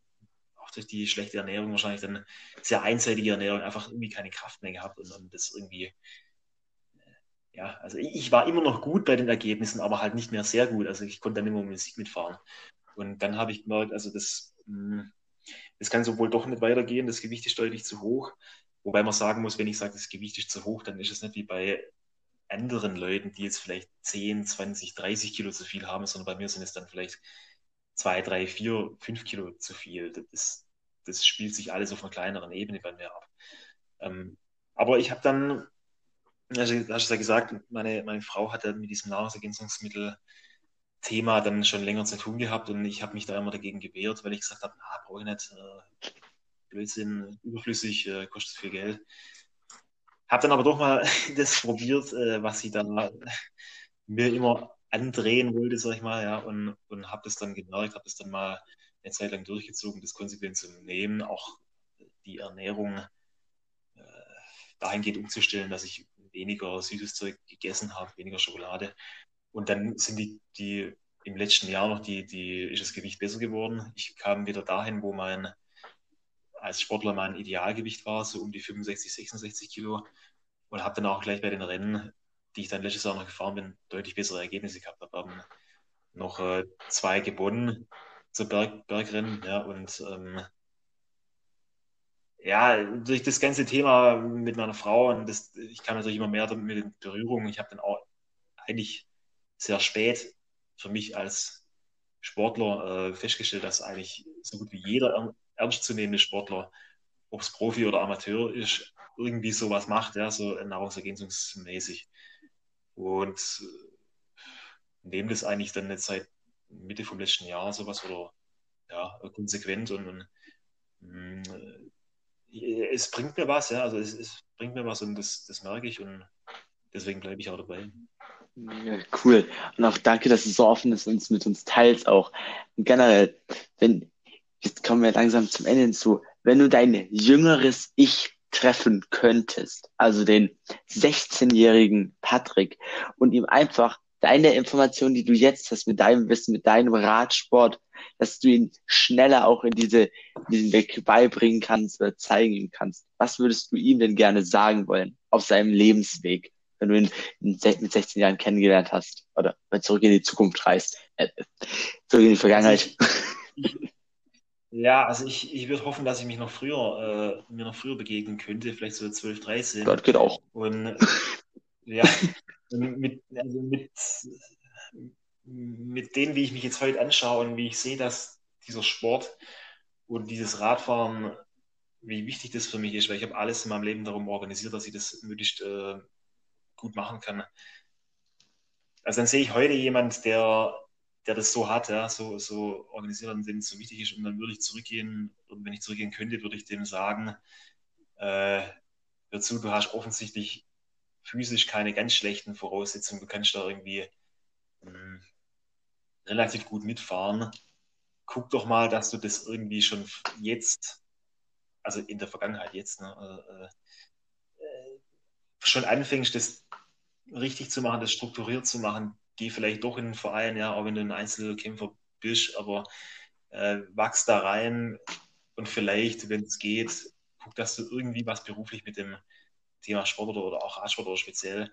auch durch die schlechte Ernährung wahrscheinlich dann sehr einseitige Ernährung einfach irgendwie keine Kraft mehr gehabt und, und das irgendwie ja, also ich war immer noch gut bei den Ergebnissen, aber halt nicht mehr sehr gut. Also ich konnte dann immer um den Sieg mitfahren. Und dann habe ich gemerkt, also das, hm, das kann so wohl doch nicht weitergehen, das Gewicht ist deutlich zu hoch. Wobei man sagen muss, wenn ich sage, das Gewicht ist zu hoch, dann ist es nicht wie bei anderen Leuten, die jetzt vielleicht 10, 20, 30 Kilo zu viel haben, sondern bei mir sind es dann vielleicht 2, 3, 4, 5 Kilo zu viel. Das, das spielt sich alles auf einer kleineren Ebene bei mir ab. Ähm, aber ich habe dann also, hast du ja gesagt, meine, meine Frau hatte mit diesem Nahrungsergänzungsmittel Thema dann schon länger zu tun gehabt und ich habe mich da immer dagegen gewehrt, weil ich gesagt habe, na, brauche ich nicht, äh, Blödsinn, überflüssig, äh, kostet viel Geld. Habe dann aber doch mal das probiert, äh, was sie dann mir immer andrehen wollte, sag ich mal, ja, und, und habe das dann gemerkt, habe das dann mal eine Zeit lang durchgezogen, das konsequent zu nehmen, auch die Ernährung äh, dahingehend umzustellen, dass ich weniger süßes Zeug gegessen habe, weniger Schokolade. Und dann sind die, die im letzten Jahr noch die, die, ist das Gewicht besser geworden. Ich kam wieder dahin, wo mein als Sportler mein Idealgewicht war, so um die 65, 66 Kilo. Und habe dann auch gleich bei den Rennen, die ich dann letztes Jahr noch gefahren bin, deutlich bessere Ergebnisse gehabt. Habe haben noch äh, zwei gewonnen zur Berg, Bergrennen, ja, und ähm, ja, durch das ganze Thema mit meiner Frau und das, ich kam natürlich immer mehr mit in Berührung. Ich habe dann auch eigentlich sehr spät für mich als Sportler äh, festgestellt, dass eigentlich so gut wie jeder ernstzunehmende Sportler, ob es Profi oder Amateur ist, irgendwie sowas macht, ja, so nahrungsergänzungsmäßig. Und nehme das eigentlich dann jetzt seit Mitte vom letzten Jahr sowas oder ja, konsequent und, und mh, mm, es bringt mir was, ja, also es, es bringt mir was und das, das merke ich und deswegen bleibe ich auch dabei. Ja, cool. Und auch danke, dass du so offen bist und mit uns teilst auch. Und generell, wenn, jetzt kommen wir langsam zum Ende hinzu, wenn du dein jüngeres Ich treffen könntest, also den 16-jährigen Patrick und ihm einfach deine Informationen, die du jetzt hast mit deinem Wissen, mit deinem Radsport, dass du ihn schneller auch in diese, diesen Weg beibringen kannst oder zeigen kannst. Was würdest du ihm denn gerne sagen wollen auf seinem Lebensweg, wenn du ihn in, mit 16 Jahren kennengelernt hast oder zurück in die Zukunft reist, äh, zurück in die Vergangenheit? Ja, also ich, ich würde hoffen, dass ich mich noch früher, äh, mir noch früher begegnen könnte, vielleicht so 12, 13. Das geht auch. Und ja, mit, also mit, mit dem, wie ich mich jetzt heute anschaue und wie ich sehe, dass dieser Sport und dieses Radfahren, wie wichtig das für mich ist, weil ich habe alles in meinem Leben darum organisiert, dass ich das möglichst äh, gut machen kann. Also dann sehe ich heute jemand, der der das so hat, ja, so, so organisiert und dem es so wichtig ist. Und dann würde ich zurückgehen, und wenn ich zurückgehen könnte, würde ich dem sagen, äh, dazu, du hast offensichtlich physisch keine ganz schlechten Voraussetzungen, du kannst da irgendwie hm, relativ gut mitfahren. Guck doch mal, dass du das irgendwie schon jetzt, also in der Vergangenheit jetzt, ne, äh, äh, schon anfängst, das richtig zu machen, das strukturiert zu machen, geh vielleicht doch in den Verein, ja, auch wenn du ein Einzelkämpfer bist, aber äh, wachs da rein und vielleicht, wenn es geht, guck, dass du irgendwie was beruflich mit dem Thema Sport oder, oder auch Radsport oder speziell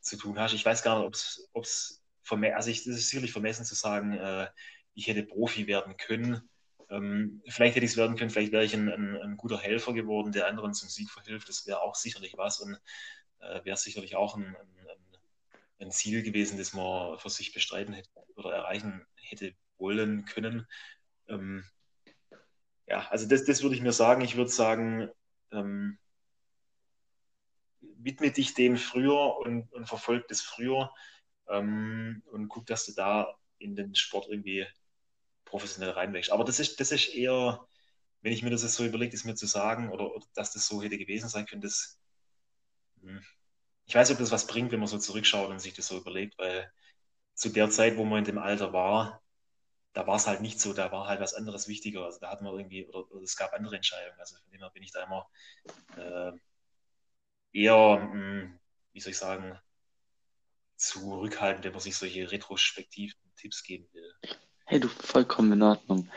zu tun hast. Ich weiß gar nicht, ob es vermessen, also das ist sicherlich vermessen zu sagen, äh, ich hätte Profi werden können. Ähm, vielleicht hätte ich es werden können, vielleicht wäre ich ein, ein, ein, guter Helfer geworden, der anderen zum Sieg verhilft. Das wäre auch sicherlich was und äh, wäre sicherlich auch ein, ein Ziel gewesen, das man für sich bestreiten hätte oder erreichen hätte wollen können. Ähm, ja, also das, das würde ich mir sagen. Ich würde sagen, ähm, widme dich dem früher und, und verfolg das früher ähm, und guck, dass du da in den Sport irgendwie professionell reinwächst. Aber das ist, das ist eher, wenn ich mir das jetzt so überlege, ist mir zu sagen oder, oder dass das so hätte gewesen sein können, das, hm, ich weiß nicht, ob das was bringt, wenn man so zurückschaut und sich das so überlegt, weil zu der Zeit, wo man in dem Alter war, da war es halt nicht so, da war halt was anderes wichtiger. Also da hat man irgendwie, oder, oder es gab andere Entscheidungen. Also von dem her bin ich da immer äh, eher, mh, hm, wie soll ich sagen, zurückhaltend, wenn man sich solche retrospektiven Tipps geben will. Hey, du, vollkommen in Ordnung.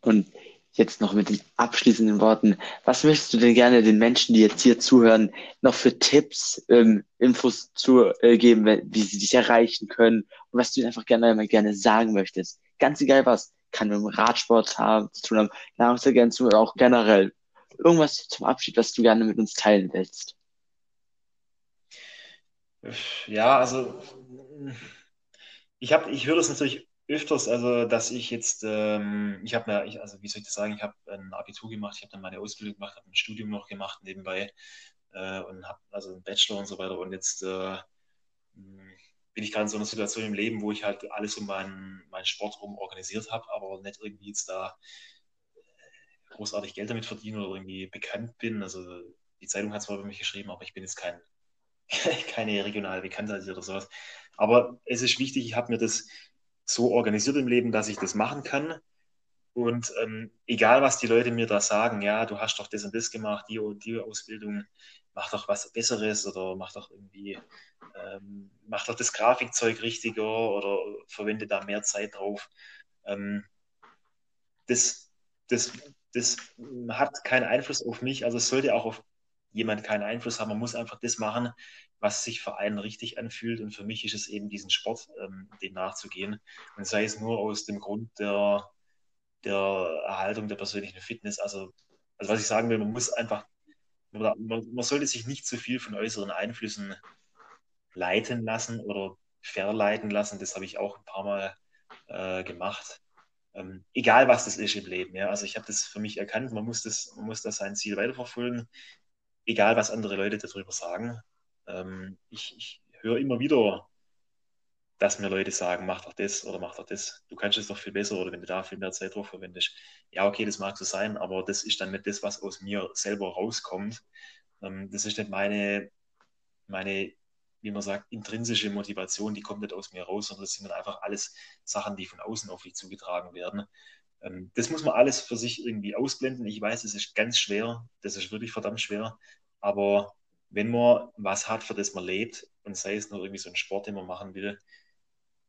Und jetzt noch mit den abschließenden Worten. Was möchtest du denn gerne den Menschen, die jetzt hier zuhören, noch für Tipps, ähm, Infos zu äh, geben, wie sie dich erreichen können und was du ihnen einfach gerne mal gerne sagen möchtest? Ganz egal was, kann mit dem Radsport haben, zu tun haben, Nahrungsergänzung oder auch generell. Irgendwas zum Abschied, was du gerne mit uns teilen willst. Ja, also ich habe, ich höre das natürlich öfters, also dass ich jetzt, ähm, ich habe mir, ich, also wie soll ich das sagen, ich habe ein Abitur gemacht, ich habe dann meine Ausbildung gemacht, habe ein Studium noch gemacht nebenbei äh, und habe also einen Bachelor und so weiter und jetzt äh, bin ich gerade in so einer Situation im Leben, wo ich halt alles um meinen, meinen Sport rum organisiert habe, aber nicht irgendwie jetzt da äh, großartig Geld damit verdiene oder irgendwie bekannt bin. Also die Zeitung hat zwar über mich geschrieben, aber ich bin jetzt kein, keine regionale Bekanntheit oder sowas. Aber es ist wichtig, ich habe mir das so organisiert im Leben, dass ich das machen kann. Und ähm, egal, was die Leute mir da sagen, ja, du hast doch das und das gemacht, die und die Ausbildung, mach doch was Besseres oder mach doch irgendwie, ähm, mach doch das Grafikzeug richtiger oder verwende da mehr Zeit drauf. Ähm, das, das, das hat keinen Einfluss auf mich, also es sollte auch auf jemand keinen Einfluss haben. Man muss einfach das machen, was sich für einen richtig anfühlt. Und für mich ist es eben diesen Sport, ähm, dem nachzugehen. Und sei es nur aus dem Grund der, der Erhaltung der persönlichen Fitness. Also, also was ich sagen will, man muss einfach, man, man sollte sich nicht zu viel von äußeren Einflüssen leiten lassen oder verleiten lassen. Das habe ich auch ein paar Mal äh, gemacht. Ähm, egal was das ist im Leben. Ja. Also ich habe das für mich erkannt, man muss das, man muss das sein Ziel weiterverfolgen egal was andere Leute darüber sagen. Ähm, ich, ich höre immer wieder, dass mir Leute sagen, mach doch das oder mach doch das. Du kannst es doch viel besser oder wenn du da viel mehr Zeit drauf verwendest. Ja, okay, das mag so sein, aber das ist dann nicht das, was aus mir selber rauskommt. Ähm, das ist nicht meine, meine, wie man sagt, intrinsische Motivation, die kommt nicht aus mir raus, sondern das sind dann einfach alles Sachen, die von außen auf dich zugetragen werden. Ähm, das muss man alles für sich irgendwie ausblenden. Ich weiß, es ist ganz schwer, das ist wirklich verdammt schwer, aber wenn man was hat, für das man lebt, und sei es nur irgendwie so ein Sport, den man machen will,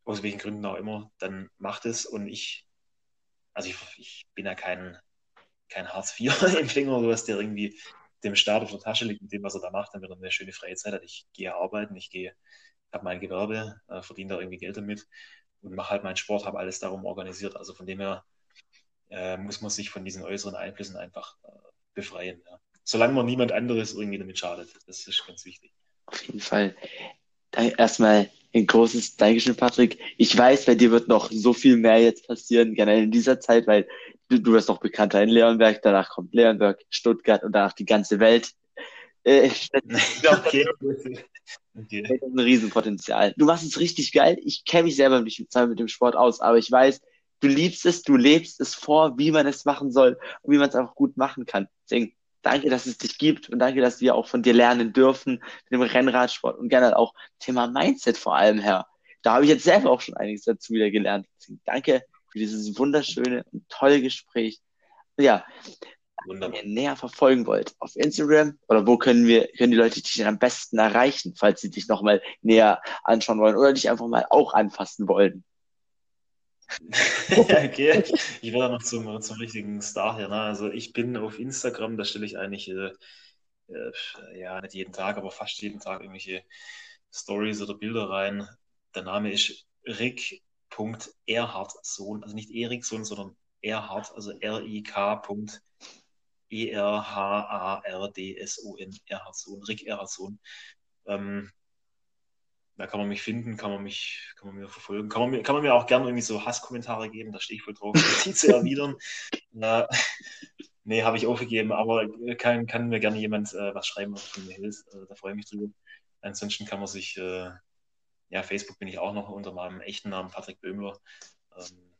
aus welchen Gründen auch immer, dann macht es. Und ich, also ich, ich bin ja kein, kein Hartz-IV-Empfänger oder was, der irgendwie dem Staat auf der Tasche liegt mit dem, was er da macht, damit er eine schöne Freizeit hat. Ich gehe arbeiten, ich gehe, habe mein Gewerbe, äh, verdiene da irgendwie Geld damit und mache halt meinen Sport, habe alles darum organisiert. Also von dem her äh, muss man sich von diesen äußeren Einflüssen einfach äh, befreien. Ja. Solange man niemand anderes irgendwie damit schadet. Das ist ganz wichtig. Auf jeden Fall. Erstmal ein großes Dankeschön, Patrick. Ich weiß, bei dir wird noch so viel mehr jetzt passieren, generell in dieser Zeit, weil du, du wirst noch bekannter in Leonberg, danach kommt Leonberg, Stuttgart und danach die ganze Welt. Äh, okay. okay. Das ist ein Riesenpotenzial. Du machst es richtig geil. Ich kenne mich selber nicht mit dem Sport aus, aber ich weiß, du liebst es, du lebst es vor, wie man es machen soll und wie man es auch gut machen kann. Deswegen danke, dass es dich gibt und danke, dass wir auch von dir lernen dürfen mit dem Rennradsport und gerne auch Thema Mindset vor allem her. Da habe ich jetzt selber auch schon einiges dazu wieder gelernt. Deswegen danke für dieses wunderschöne und tolle Gespräch. Ja, wenn ihr näher verfolgen wollt auf Instagram oder wo können wir, können die Leute dich am besten erreichen, falls sie dich nochmal näher anschauen wollen oder dich einfach mal auch anfassen wollen? Okay, ich werde noch zum, zum richtigen Star hier. Ne? Also ich bin auf Instagram, da stelle ich eigentlich, äh, äh, ja, nicht jeden Tag, aber fast jeden Tag irgendwelche Stories oder Bilder rein. Der Name ist rick.erhardsohn, also nicht Eriksson, sondern Erhard, also R-I-K. E-R-H-A-R-D-S-O-N, Erhardsohn, Rick Erhardsohn. Ähm, da kann man mich finden, kann man mich, kann man mir verfolgen, kann man mir, kann man mir auch gerne irgendwie so Hasskommentare geben, da stehe ich voll drauf, die zu erwidern. äh, nee, habe ich aufgegeben, aber kann, kann mir gerne jemand äh, was schreiben, was von mir hilft. Äh, da freue ich mich drüber. Ansonsten kann man sich, äh, ja, Facebook bin ich auch noch unter meinem echten Namen Patrick Böhmler. Ähm,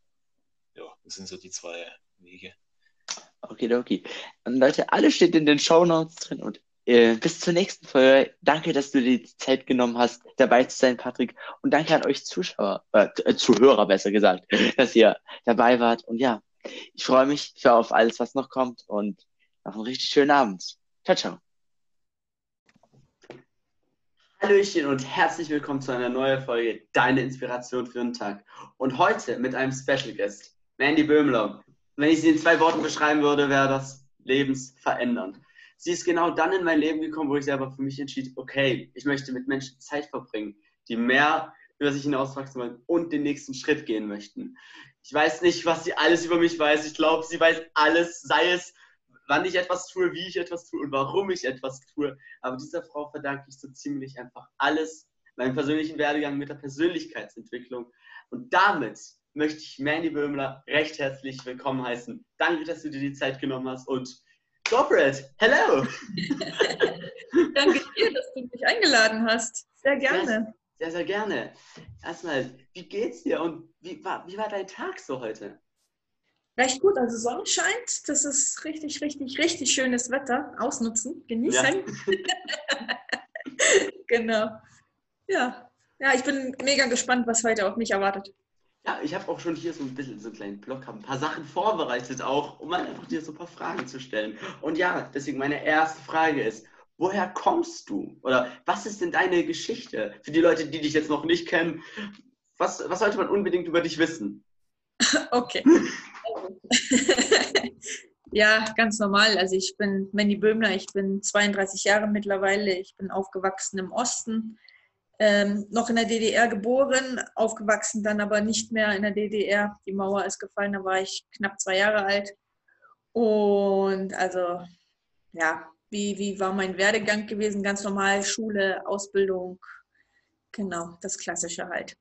ja, das sind so die zwei Wege. Okay, okay. Und Leute, alles steht in den Show Notes drin und äh, bis zur nächsten Folge. Danke, dass du dir die Zeit genommen hast, dabei zu sein, Patrick. Und danke an euch Zuschauer, äh, äh Zuhörer besser gesagt, dass ihr dabei wart. Und ja, ich freue mich für auf alles, was noch kommt und noch einen richtig schönen Abend. Ciao, ciao. Hallöchen und herzlich willkommen zu einer neuen Folge Deine Inspiration für den Tag. Und heute mit einem Special Guest, Mandy Böhmler. Wenn ich sie in zwei Worten beschreiben würde, wäre das lebensverändernd sie ist genau dann in mein Leben gekommen, wo ich selber für mich entschied, okay, ich möchte mit Menschen Zeit verbringen, die mehr über sich hinauswachsen wollen und den nächsten Schritt gehen möchten. Ich weiß nicht, was sie alles über mich weiß. Ich glaube, sie weiß alles, sei es, wann ich etwas tue, wie ich etwas tue und warum ich etwas tue. Aber dieser Frau verdanke ich so ziemlich einfach alles, meinen persönlichen Werdegang mit der Persönlichkeitsentwicklung. Und damit möchte ich Mandy Böhmler recht herzlich willkommen heißen. Danke, dass du dir die Zeit genommen hast und Corporate, hello! Danke dir, dass du mich eingeladen hast. Sehr gerne. Sehr, sehr gerne. Erstmal, wie geht's dir und wie war, wie war dein Tag so heute? Recht gut, also Sonne scheint. Das ist richtig, richtig, richtig schönes Wetter. Ausnutzen, genießen. Ja. genau. Ja. ja, ich bin mega gespannt, was heute auf mich erwartet. Ja, ich habe auch schon hier so ein bisschen so einen kleinen Blog, habe ein paar Sachen vorbereitet auch, um einfach dir so ein paar Fragen zu stellen. Und ja, deswegen meine erste Frage ist, woher kommst du? Oder was ist denn deine Geschichte? Für die Leute, die dich jetzt noch nicht kennen, was, was sollte man unbedingt über dich wissen? Okay. ja, ganz normal. Also ich bin Mandy Böhmler, ich bin 32 Jahre mittlerweile, ich bin aufgewachsen im Osten ähm, noch in der DDR geboren, aufgewachsen, dann aber nicht mehr in der DDR. Die Mauer ist gefallen, da war ich knapp zwei Jahre alt. Und also, ja, wie, wie war mein Werdegang gewesen? Ganz normal, Schule, Ausbildung, genau, das Klassische halt.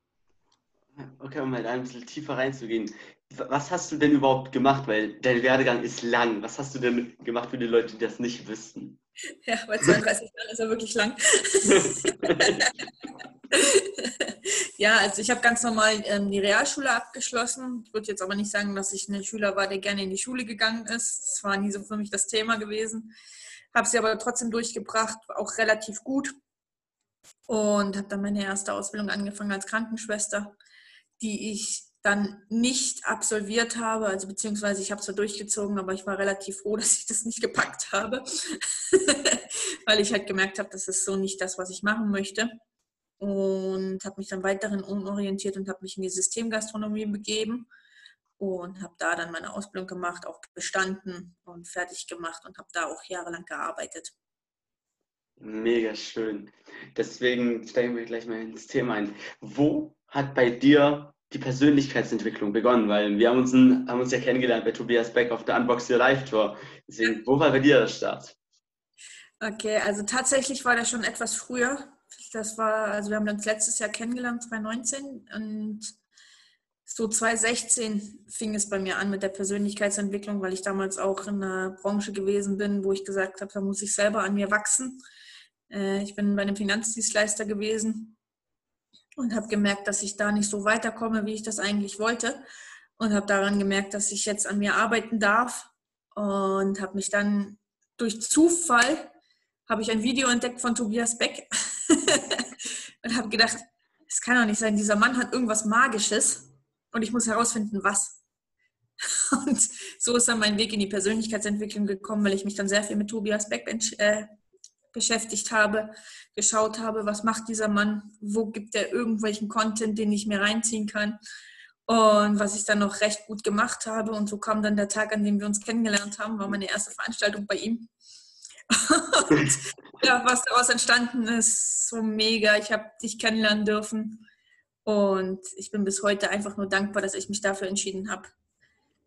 Okay, um mal da ein bisschen tiefer reinzugehen. Was hast du denn überhaupt gemacht? Weil dein Werdegang ist lang. Was hast du denn gemacht für die Leute, die das nicht wüssten? Ja, bei 32 Jahren ist er wirklich lang. ja, also ich habe ganz normal ähm, die Realschule abgeschlossen. Ich würde jetzt aber nicht sagen, dass ich ein Schüler war, der gerne in die Schule gegangen ist. Das war nie so für mich das Thema gewesen. Habe sie aber trotzdem durchgebracht, auch relativ gut. Und habe dann meine erste Ausbildung angefangen als Krankenschwester, die ich dann nicht absolviert habe, also beziehungsweise ich habe es durchgezogen, aber ich war relativ froh, dass ich das nicht gepackt habe, weil ich halt gemerkt habe, das ist so nicht das, was ich machen möchte. und habe mich dann weiterhin umorientiert und habe mich in die Systemgastronomie begeben und habe da dann meine Ausbildung gemacht, auch bestanden und fertig gemacht und habe da auch jahrelang gearbeitet. Mega schön. Deswegen steigen wir gleich mal ins Thema ein. Wo hat bei dir die Persönlichkeitsentwicklung begonnen? Weil wir haben uns, haben uns ja kennengelernt bei Tobias Beck auf der Unbox Your Live Tour. Deswegen, wo war bei dir der Start? Okay, also tatsächlich war das schon etwas früher. Das war, also wir haben uns letztes Jahr kennengelernt, 2019 und so 2016 fing es bei mir an mit der Persönlichkeitsentwicklung, weil ich damals auch in einer Branche gewesen bin, wo ich gesagt habe, da muss ich selber an mir wachsen. Äh, ich bin bei einem Finanzdienstleister gewesen und habe gemerkt, dass ich da nicht so weiterkomme, wie ich das eigentlich wollte. Und habe daran gemerkt, dass ich jetzt an mir arbeiten darf. Und habe mich dann durch Zufall, habe ich ein Video entdeckt von Tobias Beck und habe gedacht, es kann doch nicht sein, dieser Mann hat irgendwas Magisches und ich muss herausfinden, was. Und so ist dann mein Weg in die Persönlichkeitsentwicklung gekommen, weil ich mich dann sehr viel mit Tobias Beck äh, beschäftigt habe, geschaut habe, was macht dieser Mann, wo gibt er irgendwelchen Content, den ich mir reinziehen kann und was ich dann noch recht gut gemacht habe. Und so kam dann der Tag, an dem wir uns kennengelernt haben, war meine erste Veranstaltung bei ihm. und ja, was daraus entstanden ist, so mega. Ich habe dich kennenlernen dürfen und ich bin bis heute einfach nur dankbar, dass ich mich dafür entschieden habe,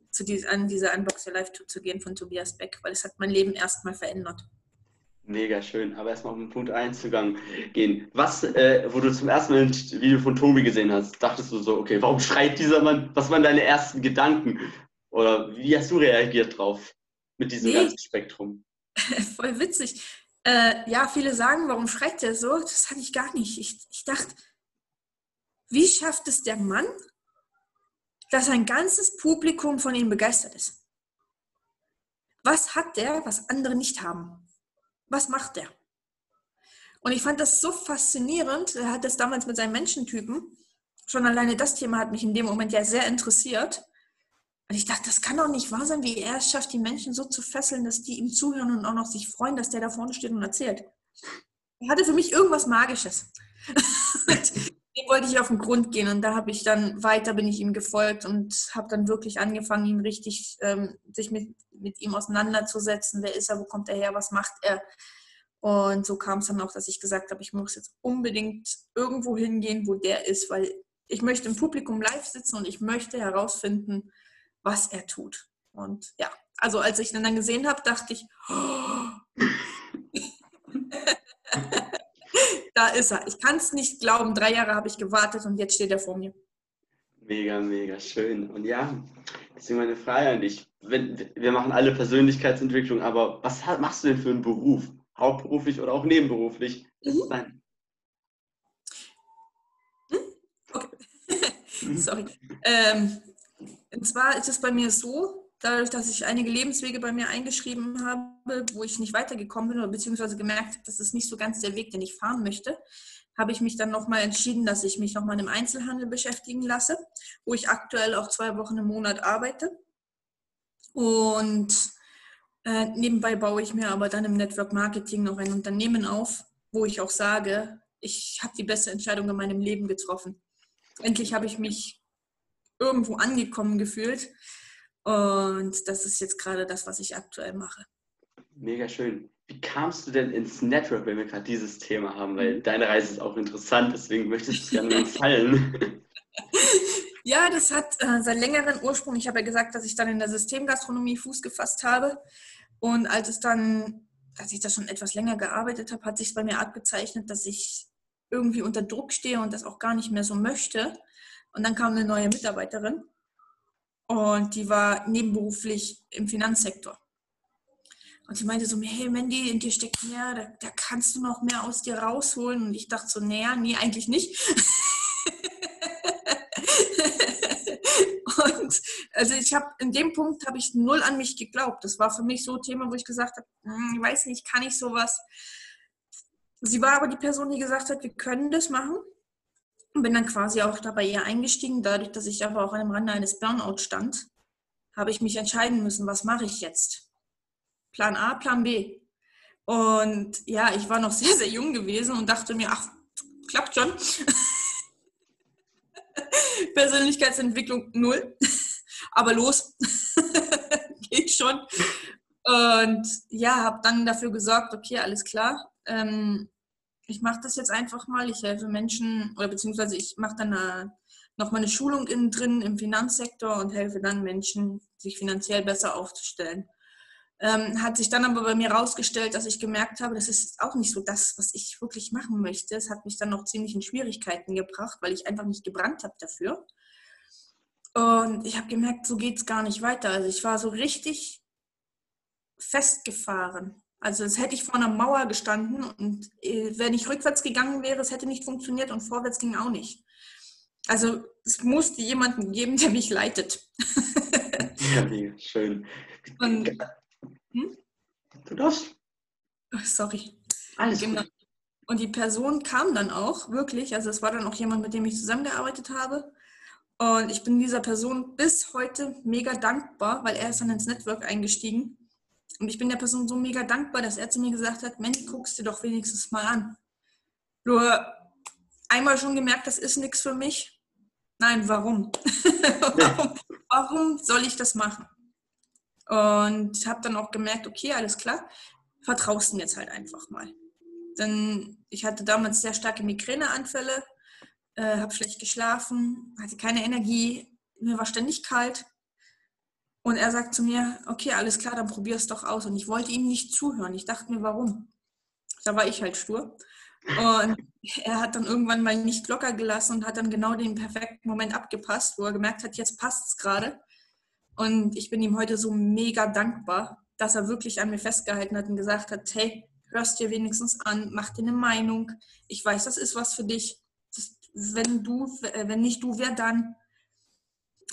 zu dies, an diese Unboxer Live Tour zu gehen von Tobias Beck, weil es hat mein Leben erstmal verändert. Mega schön. Aber erstmal auf den Punkt 1 zu gehen. Was, äh, wo du zum ersten Mal ein Video von Tobi gesehen hast, dachtest du so, okay, warum schreit dieser Mann? Was waren deine ersten Gedanken? Oder wie hast du reagiert drauf mit diesem nee. ganzen Spektrum? Voll witzig. Äh, ja, viele sagen, warum schreit der so? Das hatte ich gar nicht. Ich, ich dachte, wie schafft es der Mann, dass ein ganzes Publikum von ihm begeistert ist? Was hat der, was andere nicht haben? Was macht der? Und ich fand das so faszinierend. Er hat das damals mit seinen Menschentypen. Schon alleine das Thema hat mich in dem Moment ja sehr interessiert. Und ich dachte, das kann doch nicht wahr sein, wie er es schafft, die Menschen so zu fesseln, dass die ihm zuhören und auch noch sich freuen, dass der da vorne steht und erzählt. Er hatte für mich irgendwas Magisches. dem wollte ich auf den Grund gehen und da habe ich dann weiter bin ich ihm gefolgt und habe dann wirklich angefangen, ihn richtig ähm, sich mit, mit ihm auseinanderzusetzen. Wer ist er, wo kommt er her, was macht er? Und so kam es dann auch, dass ich gesagt habe, ich muss jetzt unbedingt irgendwo hingehen, wo der ist, weil ich möchte im Publikum live sitzen und ich möchte herausfinden, was er tut. Und ja, also als ich ihn dann gesehen habe, dachte ich, oh. da ist er. Ich kann es nicht glauben. Drei Jahre habe ich gewartet und jetzt steht er vor mir. Mega, mega schön. Und ja, deswegen meine Frage an dich. Wir machen alle Persönlichkeitsentwicklung, aber was machst du denn für einen Beruf? Hauptberuflich oder auch nebenberuflich? Mhm. dein? Hm? Okay. Sorry. Ähm, und zwar ist es bei mir so, dadurch, dass ich einige Lebenswege bei mir eingeschrieben habe, wo ich nicht weitergekommen bin oder beziehungsweise gemerkt habe, das ist nicht so ganz der Weg, den ich fahren möchte, habe ich mich dann nochmal entschieden, dass ich mich nochmal im Einzelhandel beschäftigen lasse, wo ich aktuell auch zwei Wochen im Monat arbeite. Und äh, nebenbei baue ich mir aber dann im Network Marketing noch ein Unternehmen auf, wo ich auch sage, ich habe die beste Entscheidung in meinem Leben getroffen. Endlich habe ich mich irgendwo angekommen gefühlt und das ist jetzt gerade das, was ich aktuell mache. Mega schön. Wie kamst du denn ins Network, wenn wir gerade dieses Thema haben? Weil mhm. deine Reise ist auch interessant, deswegen möchte ich es gerne empfallen. Ja, das hat äh, seinen längeren Ursprung. Ich habe ja gesagt, dass ich dann in der Systemgastronomie Fuß gefasst habe. Und als es dann, als ich da schon etwas länger gearbeitet habe, hat sich bei mir abgezeichnet, dass ich irgendwie unter Druck stehe und das auch gar nicht mehr so möchte. Und dann kam eine neue Mitarbeiterin und die war nebenberuflich im Finanzsektor. Und sie meinte so, hey Mandy, in dir steckt mehr, da, da kannst du noch mehr aus dir rausholen. Und ich dachte so, naja, nee, eigentlich nicht. und also ich habe in dem Punkt habe ich null an mich geglaubt. Das war für mich so ein Thema, wo ich gesagt habe, hm, ich weiß nicht, kann ich sowas. Sie war aber die Person, die gesagt hat, wir können das machen und bin dann quasi auch dabei eher eingestiegen. Dadurch, dass ich aber auch am Rande eines Burnout stand, habe ich mich entscheiden müssen, was mache ich jetzt? Plan A, Plan B. Und ja, ich war noch sehr, sehr jung gewesen und dachte mir, ach, klappt schon. Persönlichkeitsentwicklung null, aber los, geht schon. Und ja, habe dann dafür gesorgt, okay, alles klar. Ähm, ich mache das jetzt einfach mal. Ich helfe Menschen oder beziehungsweise ich mache dann eine, noch mal eine Schulung innen drin im Finanzsektor und helfe dann Menschen, sich finanziell besser aufzustellen. Ähm, hat sich dann aber bei mir herausgestellt, dass ich gemerkt habe, das ist auch nicht so das, was ich wirklich machen möchte. Es hat mich dann noch ziemlich in Schwierigkeiten gebracht, weil ich einfach nicht gebrannt habe dafür. Und ich habe gemerkt, so geht es gar nicht weiter. Also ich war so richtig festgefahren. Also es hätte ich vor einer Mauer gestanden und äh, wenn ich rückwärts gegangen wäre, es hätte nicht funktioniert und vorwärts ging auch nicht. Also es musste jemanden geben, der mich leitet. ja, schön. Und hm? Du darfst. Sorry. Alles genau. Gut. Und die Person kam dann auch, wirklich. Also es war dann auch jemand, mit dem ich zusammengearbeitet habe. Und ich bin dieser Person bis heute mega dankbar, weil er ist dann ins Network eingestiegen. Und ich bin der Person so mega dankbar, dass er zu mir gesagt hat, Mensch, guckst dir doch wenigstens mal an. Nur einmal schon gemerkt, das ist nichts für mich. Nein, warum? warum? warum soll ich das machen? Und habe dann auch gemerkt, okay, alles klar, vertraust mir jetzt halt einfach mal. Denn ich hatte damals sehr starke Migräneanfälle, äh, habe schlecht geschlafen, hatte keine Energie, mir war ständig kalt. Und er sagt zu mir, okay, alles klar, dann probier es doch aus. Und ich wollte ihm nicht zuhören. Ich dachte mir, warum? Da war ich halt stur. Und er hat dann irgendwann mal nicht locker gelassen und hat dann genau den perfekten Moment abgepasst, wo er gemerkt hat, jetzt passt es gerade. Und ich bin ihm heute so mega dankbar, dass er wirklich an mir festgehalten hat und gesagt hat, hey, hörst dir wenigstens an, mach dir eine Meinung. Ich weiß, das ist was für dich. Das, wenn du, wenn nicht du, wer dann?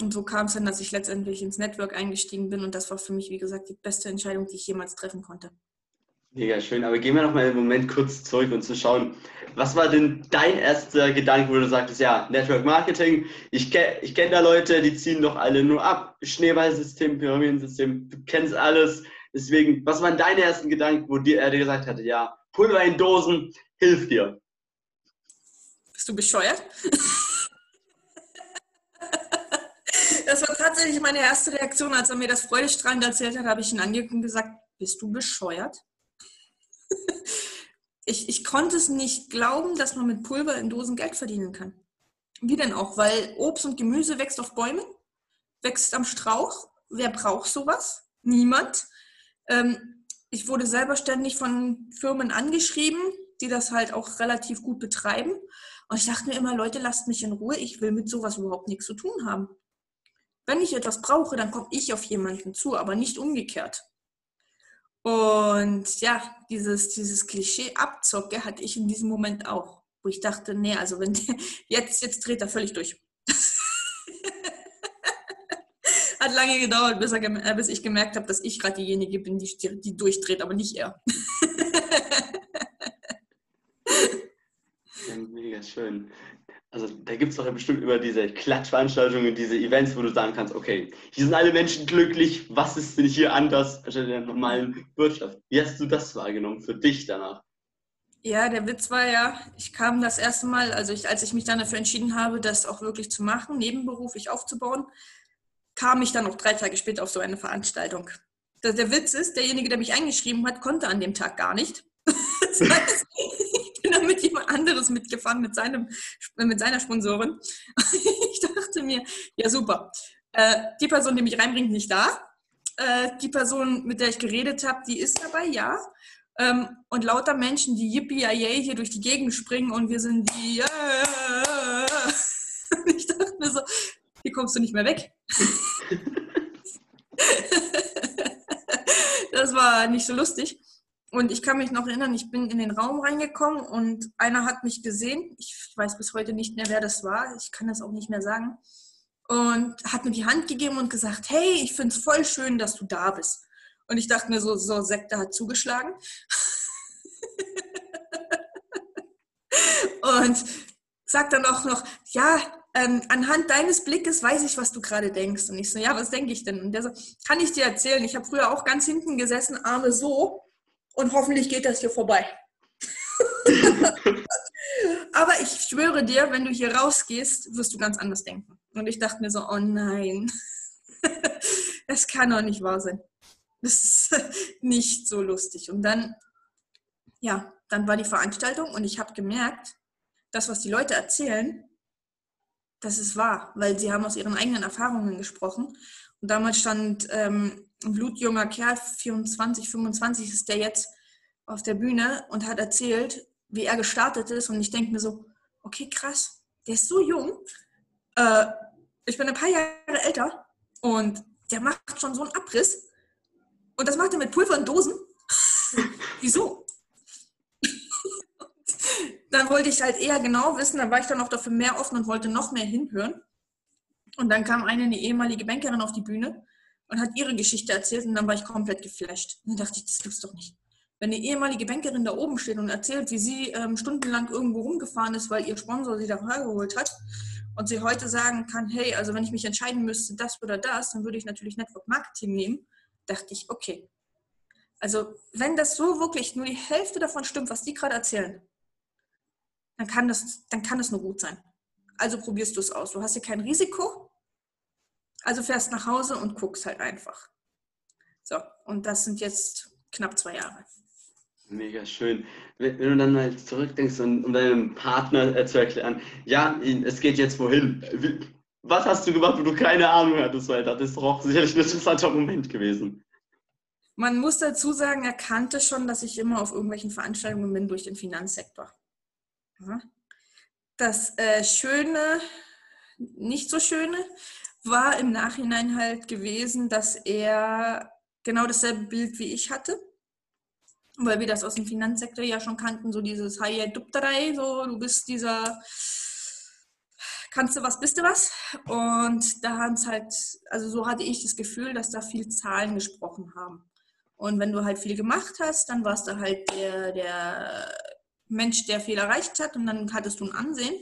Und so kam es dann, dass ich letztendlich ins Network eingestiegen bin und das war für mich, wie gesagt, die beste Entscheidung, die ich jemals treffen konnte. Mega schön, aber gehen wir noch mal einen Moment kurz zurück und zu schauen, was war denn dein erster Gedanke, wo du sagtest, ja, Network Marketing, ich, ke ich kenne da Leute, die ziehen doch alle nur ab, Schneeballsystem, Pyramidensystem, du kennst alles, deswegen, was waren deine ersten Gedanken, wo dir, er dir gesagt hatte, ja, Pulver in Dosen hilft dir? Bist du bescheuert? das war tatsächlich meine erste Reaktion, als er mir das freudestrahlend erzählt hat, habe ich ihn angeguckt und gesagt, bist du bescheuert? ich, ich konnte es nicht glauben, dass man mit Pulver in Dosen Geld verdienen kann. Wie denn auch? Weil Obst und Gemüse wächst auf Bäumen, wächst am Strauch. Wer braucht sowas? Niemand. Ähm, ich wurde selber ständig von Firmen angeschrieben, die das halt auch relativ gut betreiben. Und ich dachte mir immer, Leute, lasst mich in Ruhe, ich will mit sowas überhaupt nichts zu tun haben. Wenn ich etwas brauche, dann komme ich auf jemanden zu, aber nicht umgekehrt. Und ja, dieses, dieses Klischee Abzocke hatte ich in diesem Moment auch, wo ich dachte, nee, also wenn der, jetzt, jetzt dreht er völlig durch. Hat lange gedauert, bis, er, äh, bis ich gemerkt habe, dass ich gerade diejenige bin, die, die durchdreht, aber nicht er. mega schön. Also da gibt es doch ja bestimmt über diese Klatschveranstaltungen, diese Events, wo du sagen kannst, okay, hier sind alle Menschen glücklich, was ist denn hier anders als in der normalen Wirtschaft? Wie hast du das wahrgenommen für dich danach? Ja, der Witz war ja, ich kam das erste Mal, also ich, als ich mich dann dafür entschieden habe, das auch wirklich zu machen, nebenberuflich aufzubauen, kam ich dann auch drei Tage später auf so eine Veranstaltung. Der Witz ist, derjenige, der mich eingeschrieben hat, konnte an dem Tag gar nicht. Das heißt, mit jemand anderes mitgefahren, mit, seinem, mit seiner Sponsorin. Ich dachte mir, ja super, äh, die Person, die mich reinbringt, nicht da. Äh, die Person, mit der ich geredet habe, die ist dabei, ja. Ähm, und lauter Menschen, die yippie hier durch die Gegend springen und wir sind die. Und ich dachte mir so, hier kommst du nicht mehr weg. das war nicht so lustig. Und ich kann mich noch erinnern, ich bin in den Raum reingekommen und einer hat mich gesehen. Ich weiß bis heute nicht mehr, wer das war. Ich kann das auch nicht mehr sagen. Und hat mir die Hand gegeben und gesagt, hey, ich finde es voll schön, dass du da bist. Und ich dachte mir so, so, Sekte hat zugeschlagen. und sagt dann auch noch, ja, ähm, anhand deines Blickes weiß ich, was du gerade denkst. Und ich so, ja, was denke ich denn? Und der so, kann ich dir erzählen, ich habe früher auch ganz hinten gesessen, Arme so und hoffentlich geht das hier vorbei. Aber ich schwöre dir, wenn du hier rausgehst, wirst du ganz anders denken. Und ich dachte mir so, oh nein, das kann doch nicht wahr sein. Das ist nicht so lustig. Und dann, ja, dann war die Veranstaltung und ich habe gemerkt, das, was die Leute erzählen, das ist wahr, weil sie haben aus ihren eigenen Erfahrungen gesprochen. Und damals stand ähm, ein blutjunger Kerl, 24, 25 ist der jetzt, auf der Bühne und hat erzählt, wie er gestartet ist. Und ich denke mir so, okay, krass, der ist so jung. Äh, ich bin ein paar Jahre älter und der macht schon so einen Abriss. Und das macht er mit Pulver und Dosen. Wieso? dann wollte ich halt eher genau wissen, dann war ich dann auch dafür mehr offen und wollte noch mehr hinhören. Und dann kam eine, eine ehemalige Bankerin auf die Bühne und hat ihre Geschichte erzählt und dann war ich komplett geflasht. Und dann dachte ich, das gibt's doch nicht. Wenn eine ehemalige Bankerin da oben steht und erzählt, wie sie ähm, stundenlang irgendwo rumgefahren ist, weil ihr Sponsor sie da hergeholt hat und sie heute sagen kann, hey, also wenn ich mich entscheiden müsste, das oder das, dann würde ich natürlich Network Marketing nehmen, dachte ich, okay. Also wenn das so wirklich nur die Hälfte davon stimmt, was die gerade erzählen, dann kann das, dann kann das nur gut sein. Also probierst du es aus. Du hast hier kein Risiko, also fährst nach Hause und guckst halt einfach. So, und das sind jetzt knapp zwei Jahre. Mega schön. Wenn, wenn du dann mal zurückdenkst, und, um deinem Partner äh, zu erklären, ja, es geht jetzt wohin. Was hast du gemacht, wo du keine Ahnung hattest, weil das ist doch auch sicherlich ein interessanter Moment gewesen. Man muss dazu sagen, er kannte schon, dass ich immer auf irgendwelchen Veranstaltungen bin durch den Finanzsektor. Das äh, Schöne, nicht so Schöne, war im Nachhinein halt gewesen, dass er genau dasselbe Bild wie ich hatte weil wir das aus dem Finanzsektor ja schon kannten, so dieses Dupterei, so du bist dieser, kannst du was, bist du was? Und da haben es halt, also so hatte ich das Gefühl, dass da viel Zahlen gesprochen haben. Und wenn du halt viel gemacht hast, dann warst du halt der, der Mensch, der viel erreicht hat und dann hattest du ein Ansehen.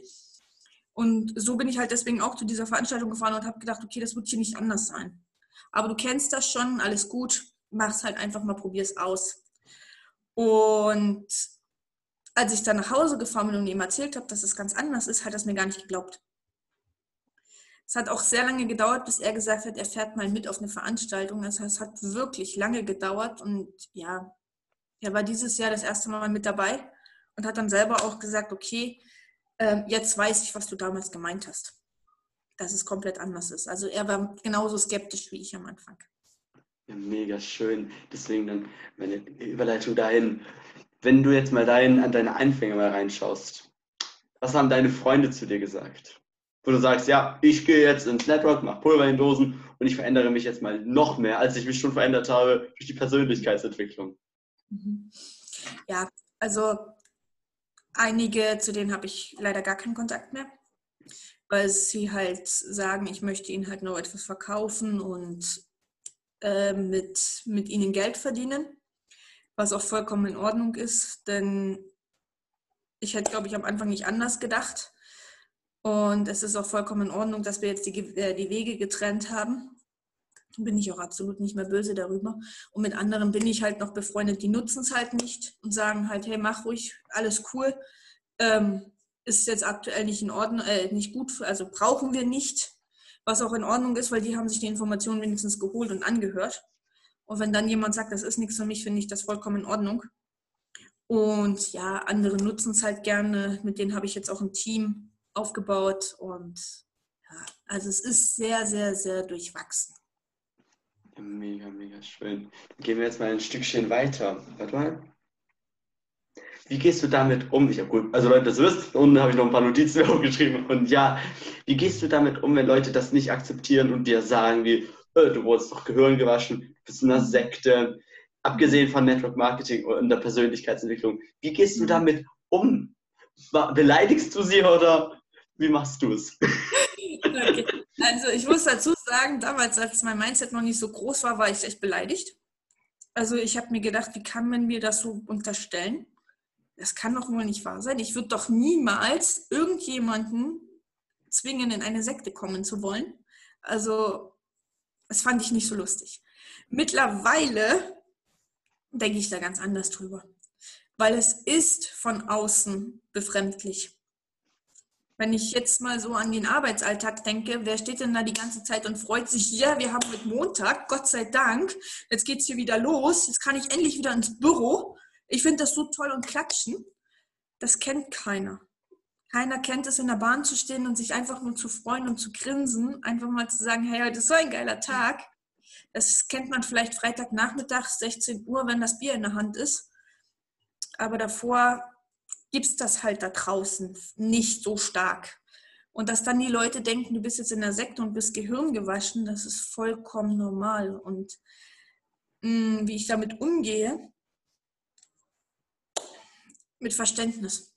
Und so bin ich halt deswegen auch zu dieser Veranstaltung gefahren und habe gedacht, okay, das wird hier nicht anders sein. Aber du kennst das schon, alles gut, mach's halt einfach mal, probier's aus. Und als ich dann nach Hause gefahren bin und ihm erzählt habe, dass es ganz anders ist, hat er es mir gar nicht geglaubt. Es hat auch sehr lange gedauert, bis er gesagt hat, er fährt mal mit auf eine Veranstaltung. Das heißt, es hat wirklich lange gedauert und ja, er war dieses Jahr das erste Mal mit dabei und hat dann selber auch gesagt, okay, ähm, jetzt weiß ich, was du damals gemeint hast. Dass es komplett anders ist. Also er war genauso skeptisch wie ich am Anfang. Ja, mega schön. Deswegen dann meine Überleitung dahin. Wenn du jetzt mal dein, an deine Anfänge mal reinschaust, was haben deine Freunde zu dir gesagt? Wo du sagst, ja, ich gehe jetzt ins Network, mache Pulver in Dosen und ich verändere mich jetzt mal noch mehr, als ich mich schon verändert habe durch die Persönlichkeitsentwicklung. Mhm. Ja, also einige, zu denen habe ich leider gar keinen Kontakt mehr, weil sie halt sagen, ich möchte ihnen halt noch etwas verkaufen und äh, mit, mit ihnen Geld verdienen, was auch vollkommen in Ordnung ist, denn ich hätte, glaube ich, am Anfang nicht anders gedacht. Und es ist auch vollkommen in Ordnung, dass wir jetzt die, äh, die Wege getrennt haben. Bin ich auch absolut nicht mehr böse darüber. Und mit anderen bin ich halt noch befreundet, die nutzen es halt nicht und sagen halt, hey, mach ruhig, alles cool. Ähm, ist jetzt aktuell nicht in Ordnung, äh, nicht gut, also brauchen wir nicht was auch in Ordnung ist, weil die haben sich die Informationen wenigstens geholt und angehört. Und wenn dann jemand sagt, das ist nichts für mich, finde ich das vollkommen in Ordnung. Und ja, andere nutzen es halt gerne. Mit denen habe ich jetzt auch ein Team aufgebaut. Und ja, also es ist sehr, sehr, sehr durchwachsen. Mega, mega schön. Dann gehen wir jetzt mal ein Stückchen weiter. Warte mal. Wie gehst du damit um? Ich habe gut, also Leute, das wisst, unten habe ich noch ein paar Notizen aufgeschrieben. Und ja, wie gehst du damit um, wenn Leute das nicht akzeptieren und dir sagen, wie, äh, du wurdest doch Gehirn gewaschen, bist in einer Sekte, abgesehen von Network Marketing und der Persönlichkeitsentwicklung. Wie gehst du mhm. damit um? Beleidigst du sie oder wie machst du es? Okay. Also ich muss dazu sagen, damals, als mein Mindset noch nicht so groß war, war ich echt beleidigt. Also ich habe mir gedacht, wie kann man mir das so unterstellen? das kann doch wohl nicht wahr sein. Ich würde doch niemals irgendjemanden zwingen, in eine Sekte kommen zu wollen. Also, das fand ich nicht so lustig. Mittlerweile denke ich da ganz anders drüber. weil es ist von außen befremdlich. Wenn ich jetzt mal so an den Arbeitsalltag denke, wer steht denn da die ganze Zeit und freut sich, ja, wir haben mit Montag, Gott sei Dank, jetzt geht es hier wieder los, jetzt kann ich endlich wieder ins Büro. Ich finde das so toll und klatschen. Das kennt keiner. Keiner kennt es, in der Bahn zu stehen und sich einfach nur zu freuen und zu grinsen, einfach mal zu sagen, hey, heute ist so ein geiler Tag. Das kennt man vielleicht Freitagnachmittag, 16 Uhr, wenn das Bier in der Hand ist. Aber davor gibt es das halt da draußen nicht so stark. Und dass dann die Leute denken, du bist jetzt in der Sekte und bist Gehirn gewaschen, das ist vollkommen normal. Und mh, mm, wie ich damit umgehe, mit Verständnis.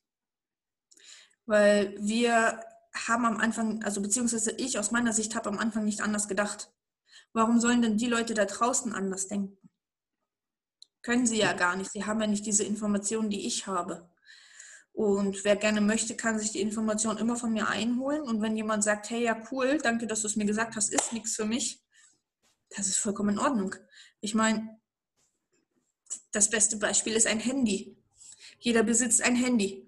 Weil wir haben am Anfang, also beziehungsweise ich aus meiner Sicht habe am Anfang nicht anders gedacht. Warum sollen denn die Leute da draußen anders denken? Können sie ja gar nicht. Sie haben ja nicht diese Informationen, die ich habe. Und wer gerne möchte, kann sich die Information immer von mir einholen. Und wenn jemand sagt, hey, ja, cool, danke, dass du es mir gesagt hast, ist nichts für mich, das ist vollkommen in Ordnung. Ich meine, das beste Beispiel ist ein Handy. Jeder besitzt ein Handy.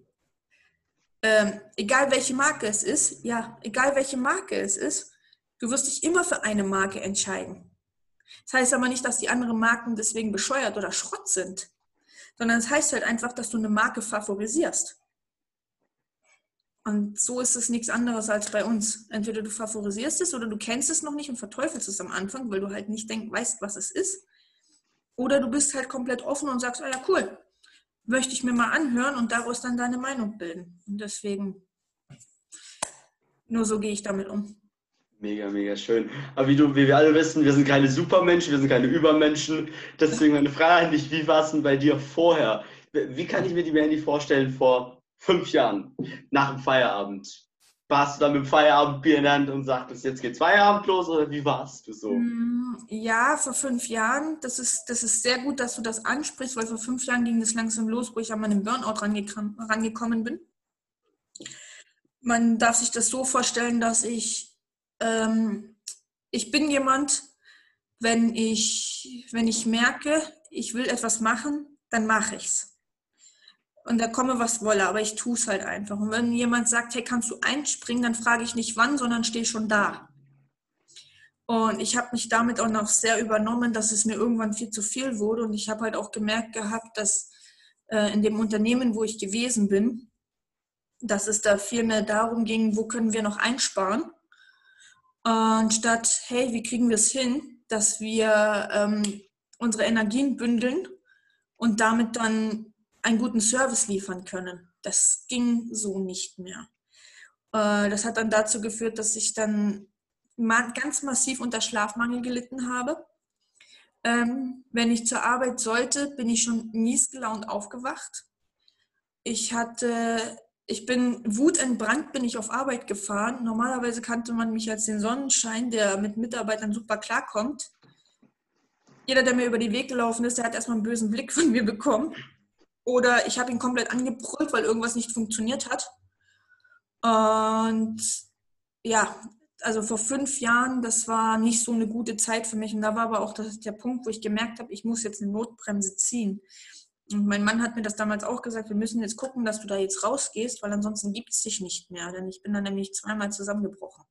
Ähm, egal welche Marke es ist, ja, egal welche Marke es ist, du wirst dich immer für eine Marke entscheiden. Das heißt aber nicht, dass die anderen Marken deswegen bescheuert oder Schrott sind sondern es das heißt halt einfach, dass du eine Marke favorisierst. Und so ist es nichts anderes als bei uns. Entweder du favorisierst es oder du kennst es noch nicht und verteufelst es am Anfang, weil du halt nicht denk, weißt, was es ist. Oder du bist halt komplett offen und sagst, ah ja, cool, möchte ich mir mal anhören und daraus dann deine Meinung bilden. Und deswegen, nur so gehe ich damit um. Mega, mega schön. Aber wie, du, wie wir alle wissen, wir sind keine Supermenschen, wir sind keine Übermenschen. Deswegen meine Frage an dich, wie war es denn bei dir vorher? Wie kann ich mir die Mandy vorstellen vor fünf Jahren, nach dem Feierabend? Warst du dann mit dem Feierabendbier in der Hand und sagtest, jetzt geht's Feierabend los oder wie warst du so? Mm, ja, vor fünf Jahren, das ist, das ist sehr gut, dass du das ansprichst, weil vor fünf Jahren ging es langsam los, wo ich an meinem Burnout rangekommen bin. Man darf sich das so vorstellen, dass ich ähm, ich bin jemand, wenn ich, wenn ich merke, ich will etwas machen, dann mache ich es. Und da komme was wolle, aber ich tue es halt einfach. Und wenn jemand sagt, hey, kannst du einspringen, dann frage ich nicht wann, sondern stehe schon da. Und ich habe mich damit auch noch sehr übernommen, dass es mir irgendwann viel zu viel wurde. Und ich habe halt auch gemerkt gehabt, dass äh, in dem Unternehmen, wo ich gewesen bin, dass es da viel mehr darum ging, wo können wir noch einsparen anstatt, hey, wie kriegen wir es hin, dass wir ähm, unsere Energien bündeln und damit dann einen guten Service liefern können. Das ging so nicht mehr. Äh, das hat dann dazu geführt, dass ich dann ganz massiv unter Schlafmangel gelitten habe. Ähm, wenn ich zur Arbeit sollte, bin ich schon mies gelaunt aufgewacht. Ich hatte ich bin wutentbrannt, bin ich auf Arbeit gefahren. Normalerweise kannte man mich als den Sonnenschein, der mit Mitarbeitern super klarkommt. Jeder, der mir über den Weg gelaufen ist, der hat erstmal einen bösen Blick von mir bekommen. Oder ich habe ihn komplett angebrüllt, weil irgendwas nicht funktioniert hat. Und ja, also vor fünf Jahren, das war nicht so eine gute Zeit für mich. Und da war aber auch das, der Punkt, wo ich gemerkt habe, ich muss jetzt eine Notbremse ziehen. Und mein Mann hat mir das damals auch gesagt, wir müssen jetzt gucken, dass du da jetzt rausgehst, weil ansonsten gibt es dich nicht mehr. Denn ich bin dann nämlich zweimal zusammengebrochen.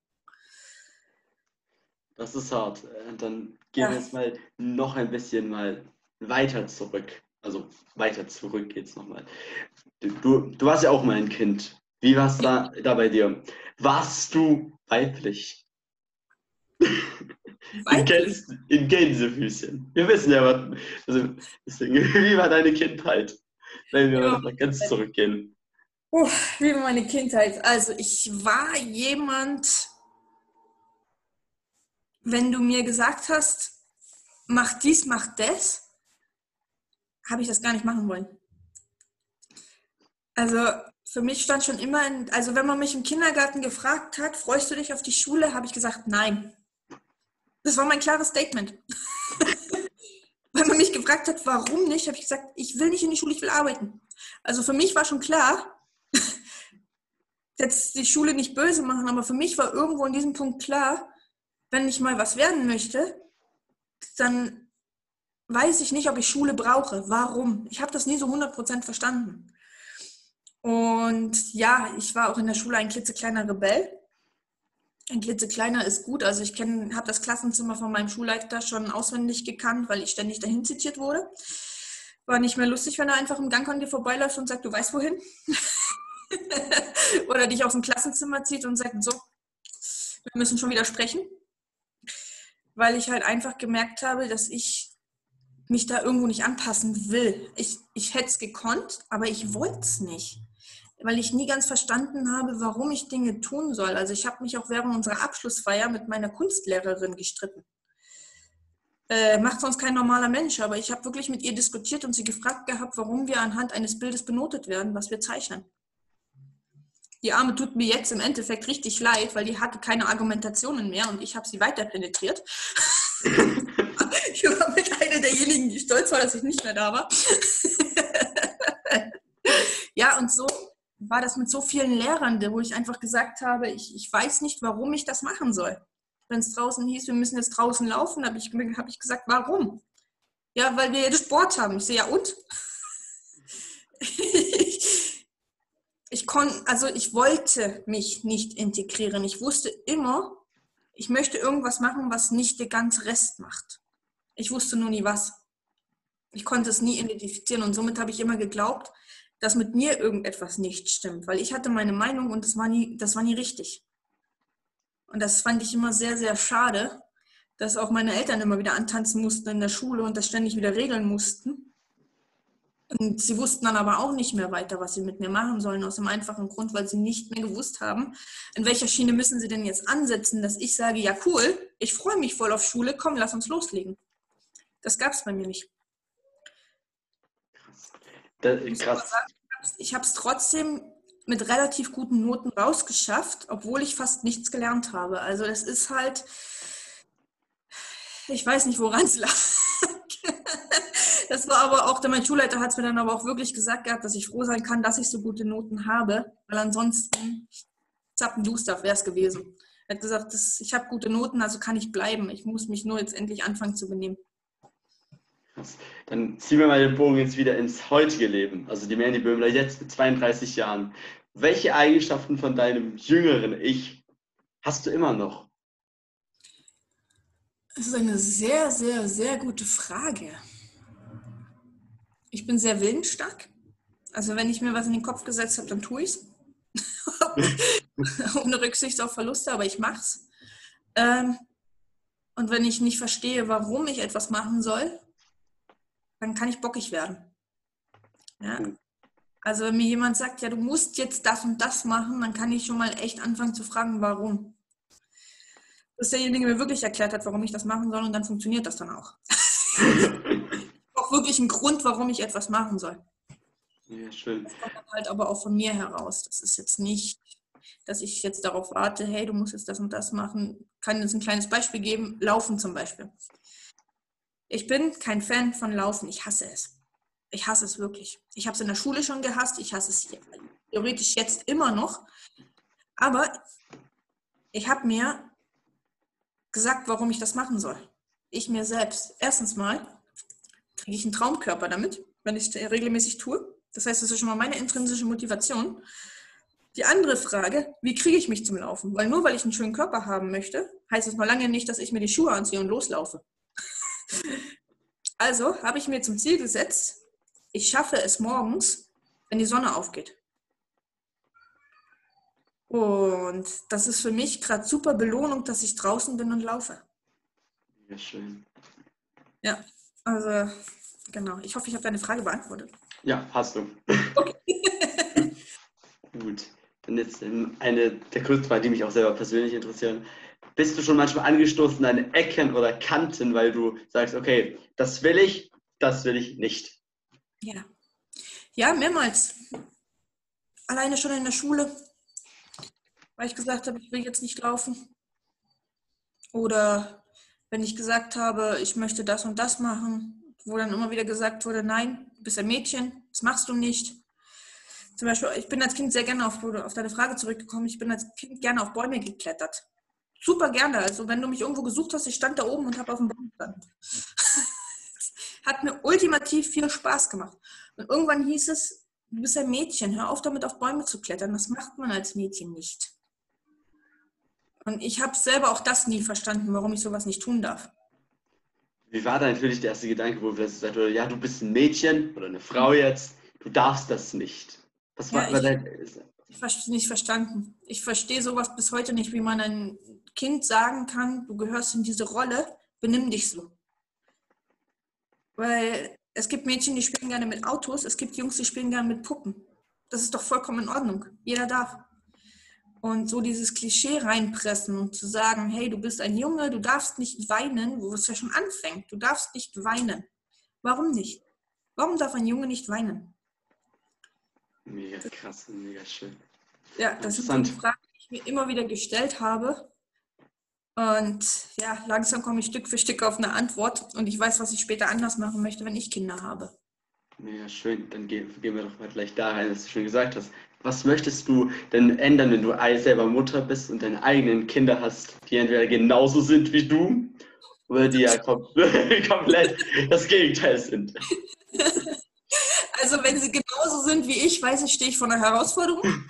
Das ist hart. Dann gehen ja. wir jetzt mal noch ein bisschen mal weiter zurück. Also weiter zurück jetzt nochmal. Du, du warst ja auch mal ein Kind. Wie war es da, da bei dir? Warst du weiblich? In, Gänse, in Gänsefüßchen. Wir wissen ja, was. Also, deswegen, wie war deine Kindheit? Wenn wir ja. mal ganz zurückgehen. Oh, wie war meine Kindheit? Also, ich war jemand, wenn du mir gesagt hast, mach dies, mach das, habe ich das gar nicht machen wollen. Also, für mich stand schon immer, in, also wenn man mich im Kindergarten gefragt hat, freust du dich auf die Schule, habe ich gesagt, nein. Das war mein klares Statement. Weil man mich gefragt hat, warum nicht, habe ich gesagt, ich will nicht in die Schule, ich will arbeiten. Also für mich war schon klar, jetzt die Schule nicht böse machen, aber für mich war irgendwo in diesem Punkt klar, wenn ich mal was werden möchte, dann weiß ich nicht, ob ich Schule brauche. Warum? Ich habe das nie so 100% verstanden. Und ja, ich war auch in der Schule ein klitzekleiner Rebell. Ein klitzekleiner ist gut. Also ich habe das Klassenzimmer von meinem Schulleiter schon auswendig gekannt, weil ich ständig dahin zitiert wurde. War nicht mehr lustig, wenn er einfach im Gang an dir vorbeiläuft und sagt, du weißt wohin. Oder dich aus dem Klassenzimmer zieht und sagt, so, wir müssen schon wieder sprechen. Weil ich halt einfach gemerkt habe, dass ich mich da irgendwo nicht anpassen will. Ich, ich hätte es gekonnt, aber ich wollte es nicht weil ich nie ganz verstanden habe, warum ich Dinge tun soll. Also ich habe mich auch während unserer Abschlussfeier mit meiner Kunstlehrerin gestritten. Äh, macht sonst kein normaler Mensch, aber ich habe wirklich mit ihr diskutiert und sie gefragt gehabt, warum wir anhand eines Bildes benotet werden, was wir zeichnen. Die Arme tut mir jetzt im Endeffekt richtig leid, weil die hatte keine Argumentationen mehr und ich habe sie weiter penetriert. ich war mit einer derjenigen, die stolz war, dass ich nicht mehr da war. ja, und so war das mit so vielen Lehrern, wo ich einfach gesagt habe, ich, ich weiß nicht, warum ich das machen soll. Wenn es draußen hieß, wir müssen jetzt draußen laufen, habe ich, hab ich gesagt, warum? Ja, weil wir jetzt Sport haben. Ich sehe, ja und? ich, konnte, also ich wollte mich nicht integrieren. Ich wusste immer, ich möchte irgendwas machen, was nicht der ganze Rest macht. Ich wusste nur nie was. Ich konnte es nie identifizieren und somit habe ich immer geglaubt, dass mit mir irgendetwas nicht stimmt, weil ich hatte meine Meinung und das war nie, das war nie richtig. Und das fand ich immer sehr, sehr schade, dass auch meine Eltern immer wieder antanzen mussten in der Schule und das ständig wieder regeln mussten. Und sie wussten dann aber auch nicht mehr weiter, was sie mit mir machen sollen, aus dem einfachen Grund, weil sie nicht mehr gewusst haben, in welcher Schiene müssen sie denn jetzt ansetzen, dass ich sage, ja cool, ich freue mich voll auf Schule, komm, lass uns loslegen. Das gab es bei mir nicht. Das, krass. Ich habe es trotzdem mit relativ guten Noten rausgeschafft, obwohl ich fast nichts gelernt habe. Also es ist halt, ich weiß nicht, woran es lag. Das war aber auch, mein Schulleiter hat es mir dann aber auch wirklich gesagt gehabt, dass ich froh sein kann, dass ich so gute Noten habe, weil ansonsten zappenduster wäre es gewesen. Er hat gesagt, das, ich habe gute Noten, also kann ich bleiben. Ich muss mich nur jetzt endlich anfangen zu benehmen. Dann ziehen wir mal den Bogen jetzt wieder ins heutige Leben. Also die Mandy Böhmler jetzt mit 32 Jahren. Welche Eigenschaften von deinem jüngeren Ich hast du immer noch? Das ist eine sehr, sehr, sehr gute Frage. Ich bin sehr willensstark. Also wenn ich mir was in den Kopf gesetzt habe, dann tue ich es. Ohne Rücksicht auf Verluste, aber ich mache es. Ähm, und wenn ich nicht verstehe, warum ich etwas machen soll, dann kann ich bockig werden. Ja? Hm. Also wenn mir jemand sagt, ja, du musst jetzt das und das machen, dann kann ich schon mal echt anfangen zu fragen, warum. Bis derjenige mir wirklich erklärt hat, warum ich das machen soll und dann funktioniert das dann auch. auch wirklich einen Grund, warum ich etwas machen soll. Ja, schön. Das kommt dann halt aber auch von mir heraus. Das ist jetzt nicht, dass ich jetzt darauf warte, hey, du musst jetzt das und das machen. Ich kann jetzt ein kleines Beispiel geben, Laufen zum Beispiel. Ich bin kein Fan von Laufen. Ich hasse es. Ich hasse es wirklich. Ich habe es in der Schule schon gehasst. Ich hasse es theoretisch jetzt immer noch. Aber ich habe mir gesagt, warum ich das machen soll. Ich mir selbst. Erstens mal kriege ich einen Traumkörper damit, wenn ich es regelmäßig tue. Das heißt, das ist schon mal meine intrinsische Motivation. Die andere Frage, wie kriege ich mich zum Laufen? Weil nur weil ich einen schönen Körper haben möchte, heißt es mal lange nicht, dass ich mir die Schuhe anziehe und loslaufe. Also habe ich mir zum Ziel gesetzt, ich schaffe es morgens, wenn die Sonne aufgeht. Und das ist für mich gerade super Belohnung, dass ich draußen bin und laufe. Ja, schön. Ja, also genau. Ich hoffe, ich habe deine Frage beantwortet. Ja, hast du. Okay. Gut. Dann jetzt eine der größten Fragen, die mich auch selber persönlich interessieren bist du schon manchmal angestoßen an Ecken oder Kanten, weil du sagst, okay, das will ich, das will ich nicht? Ja. Ja, mehrmals. Alleine schon in der Schule, weil ich gesagt habe, ich will jetzt nicht laufen. Oder wenn ich gesagt habe, ich möchte das und das machen, wo dann immer wieder gesagt wurde, nein, du bist ein Mädchen, das machst du nicht. Zum Beispiel, ich bin als Kind sehr gerne auf, auf deine Frage zurückgekommen, ich bin als Kind gerne auf Bäume geklettert super gerne. Also wenn du mich irgendwo gesucht hast, ich stand da oben und habe auf dem Baum gestanden. Hat mir ultimativ viel Spaß gemacht. Und irgendwann hieß es, du bist ein Mädchen, hör auf damit auf Bäume zu klettern. Das macht man als Mädchen nicht. Und ich habe selber auch das nie verstanden, warum ich sowas nicht tun darf. Wie war dann natürlich der erste Gedanke, wo du gesagt hast, ja, du bist ein Mädchen oder eine Frau jetzt, du darfst das nicht. Was war, ja, ich, dein... nicht verstanden. Ich verstehe sowas bis heute nicht, wie man ein Kind sagen kann, du gehörst in diese Rolle, benimm dich so. Weil es gibt Mädchen, die spielen gerne mit Autos, es gibt Jungs, die spielen gerne mit Puppen. Das ist doch vollkommen in Ordnung. Jeder darf. Und so dieses Klischee reinpressen und zu sagen, hey, du bist ein Junge, du darfst nicht weinen, wo es ja schon anfängt. Du darfst nicht weinen. Warum nicht? Warum darf ein Junge nicht weinen? Mega krass, mega schön. Ja, das sind die Fragen, die ich mir immer wieder gestellt habe. Und ja, langsam komme ich Stück für Stück auf eine Antwort und ich weiß, was ich später anders machen möchte, wenn ich Kinder habe. Ja, schön. Dann gehen, gehen wir doch mal gleich da rein, was du schon gesagt hast. Was möchtest du denn ändern, wenn du selber Mutter bist und deine eigenen Kinder hast, die entweder genauso sind wie du oder die ja komplett das Gegenteil sind? Also wenn sie genauso sind wie ich, weiß ich, stehe ich vor einer Herausforderung.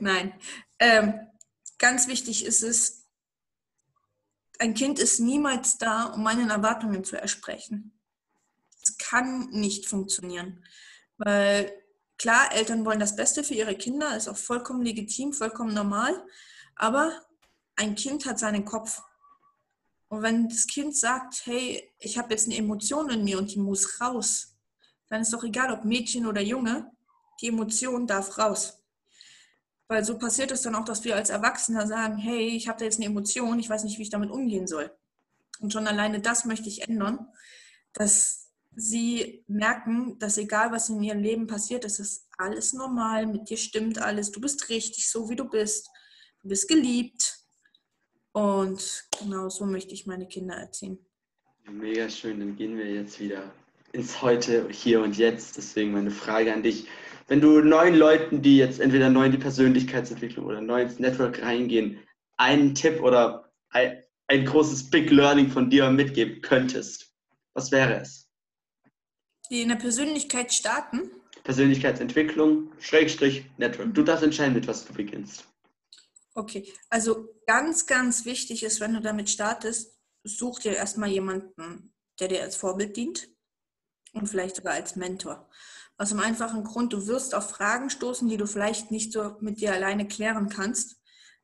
Nein. Ähm, ganz wichtig ist es, ein Kind ist niemals da, um meinen Erwartungen zu ersprechen. Es kann nicht funktionieren. Weil klar, Eltern wollen das Beste für ihre Kinder, ist auch vollkommen legitim, vollkommen normal. Aber ein Kind hat seinen Kopf. Und wenn das Kind sagt, hey, ich habe jetzt eine Emotion in mir und die muss raus, dann ist doch egal, ob Mädchen oder Junge, die Emotion darf raus. Weil so passiert es dann auch, dass wir als Erwachsene sagen, hey, ich habe da jetzt eine Emotion, ich weiß nicht, wie ich damit umgehen soll. Und schon alleine das möchte ich ändern, dass sie merken, dass egal was in ihrem Leben passiert, es ist alles normal, mit dir stimmt alles, du bist richtig, so wie du bist, du bist geliebt. Und genau so möchte ich meine Kinder erziehen. Mega schön, dann gehen wir jetzt wieder ins Heute, hier und jetzt. Deswegen meine Frage an dich. Wenn du neuen Leuten, die jetzt entweder neu in die Persönlichkeitsentwicklung oder neu ins Network reingehen, einen Tipp oder ein, ein großes Big Learning von dir mitgeben könntest, was wäre es? Die in der Persönlichkeit starten? Persönlichkeitsentwicklung, Schrägstrich, Network. Du darfst entscheiden, mit was du beginnst. Okay, also ganz, ganz wichtig ist, wenn du damit startest, such dir erstmal jemanden, der dir als Vorbild dient und vielleicht sogar als Mentor. Aus dem einfachen Grund, du wirst auf Fragen stoßen, die du vielleicht nicht so mit dir alleine klären kannst.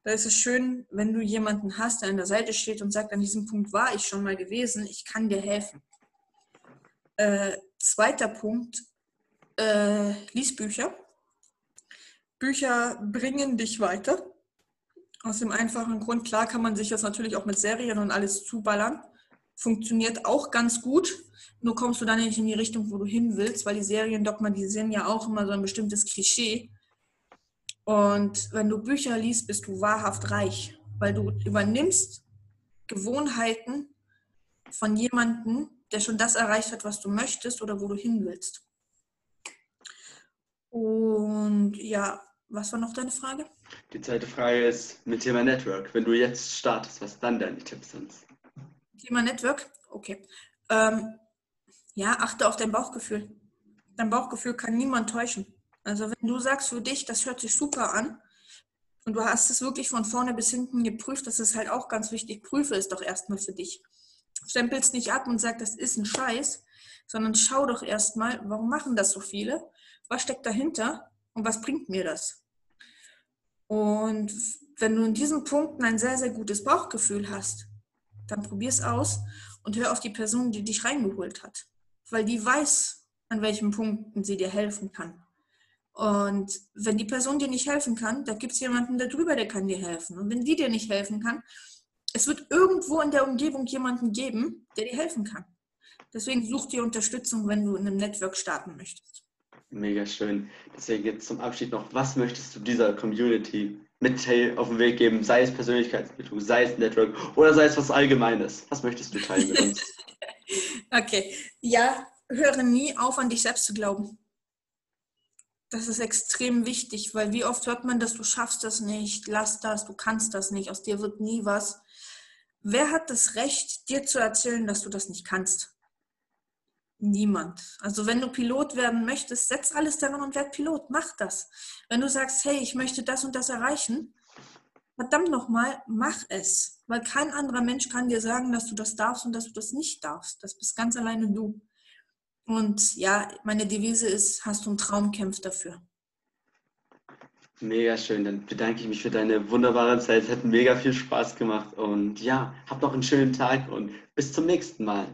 Da ist es schön, wenn du jemanden hast, der an der Seite steht und sagt, an diesem Punkt war ich schon mal gewesen, ich kann dir helfen. Äh, zweiter Punkt, äh, lies Bücher. Bücher bringen dich weiter. Aus dem einfachen Grund, klar kann man sich das natürlich auch mit Serien und alles zuballern. Funktioniert auch ganz gut. Nur kommst du dann nicht in die Richtung, wo du hin willst, weil die Serien dogmatisieren ja auch immer so ein bestimmtes Klischee. Und wenn du Bücher liest, bist du wahrhaft reich, weil du übernimmst Gewohnheiten von jemandem, der schon das erreicht hat, was du möchtest oder wo du hin willst. Und ja, was war noch deine Frage? Die zweite Frage ist mit Thema Network. Wenn du jetzt startest, was dann deine Tipps sind? Thema Network? Okay. Ähm, ja, achte auf dein Bauchgefühl. Dein Bauchgefühl kann niemand täuschen. Also wenn du sagst für dich, das hört sich super an und du hast es wirklich von vorne bis hinten geprüft, das ist halt auch ganz wichtig. Prüfe es doch erstmal für dich. Stempelst nicht ab und sag, das ist ein Scheiß, sondern schau doch erstmal, warum machen das so viele? Was steckt dahinter und was bringt mir das? Und wenn du in diesen Punkten ein sehr, sehr gutes Bauchgefühl hast, dann probier es aus und hör auf die Person, die dich reingeholt hat. Weil die weiß, an welchen Punkten sie dir helfen kann. Und wenn die Person dir nicht helfen kann, da gibt es jemanden darüber, der kann dir helfen. Und wenn die dir nicht helfen kann, es wird irgendwo in der Umgebung jemanden geben, der dir helfen kann. Deswegen such dir Unterstützung, wenn du in einem Network starten möchtest. Mega schön. Deswegen jetzt zum Abschied noch, was möchtest du dieser Community mit auf den Weg geben, sei es Persönlichkeitsentwicklung, sei es Network oder sei es was Allgemeines? Was möchtest du teilen mit uns? okay, ja, höre nie auf, an dich selbst zu glauben. Das ist extrem wichtig, weil wie oft hört man, dass du schaffst das nicht, lass das, du kannst das nicht, aus dir wird nie was. wer hat das Recht, dir zu erzählen, dass du das nicht kannst? Niemand. Also wenn du Pilot werden möchtest, setz alles daran und werd Pilot. Mach das. Wenn du sagst, hey, ich möchte das und das erreichen, verdammt nochmal, mach es. Weil kein anderer Mensch kann dir sagen, dass du das darfst und dass du das nicht darfst. Das bist ganz alleine du. Und ja, meine Devise ist, hast du einen Traum, kämpf dafür. Mega schön. Dann bedanke ich mich für deine wunderbare Zeit. Es hat mega viel Spaß gemacht. Und ja, hab noch einen schönen Tag und bis zum nächsten Mal.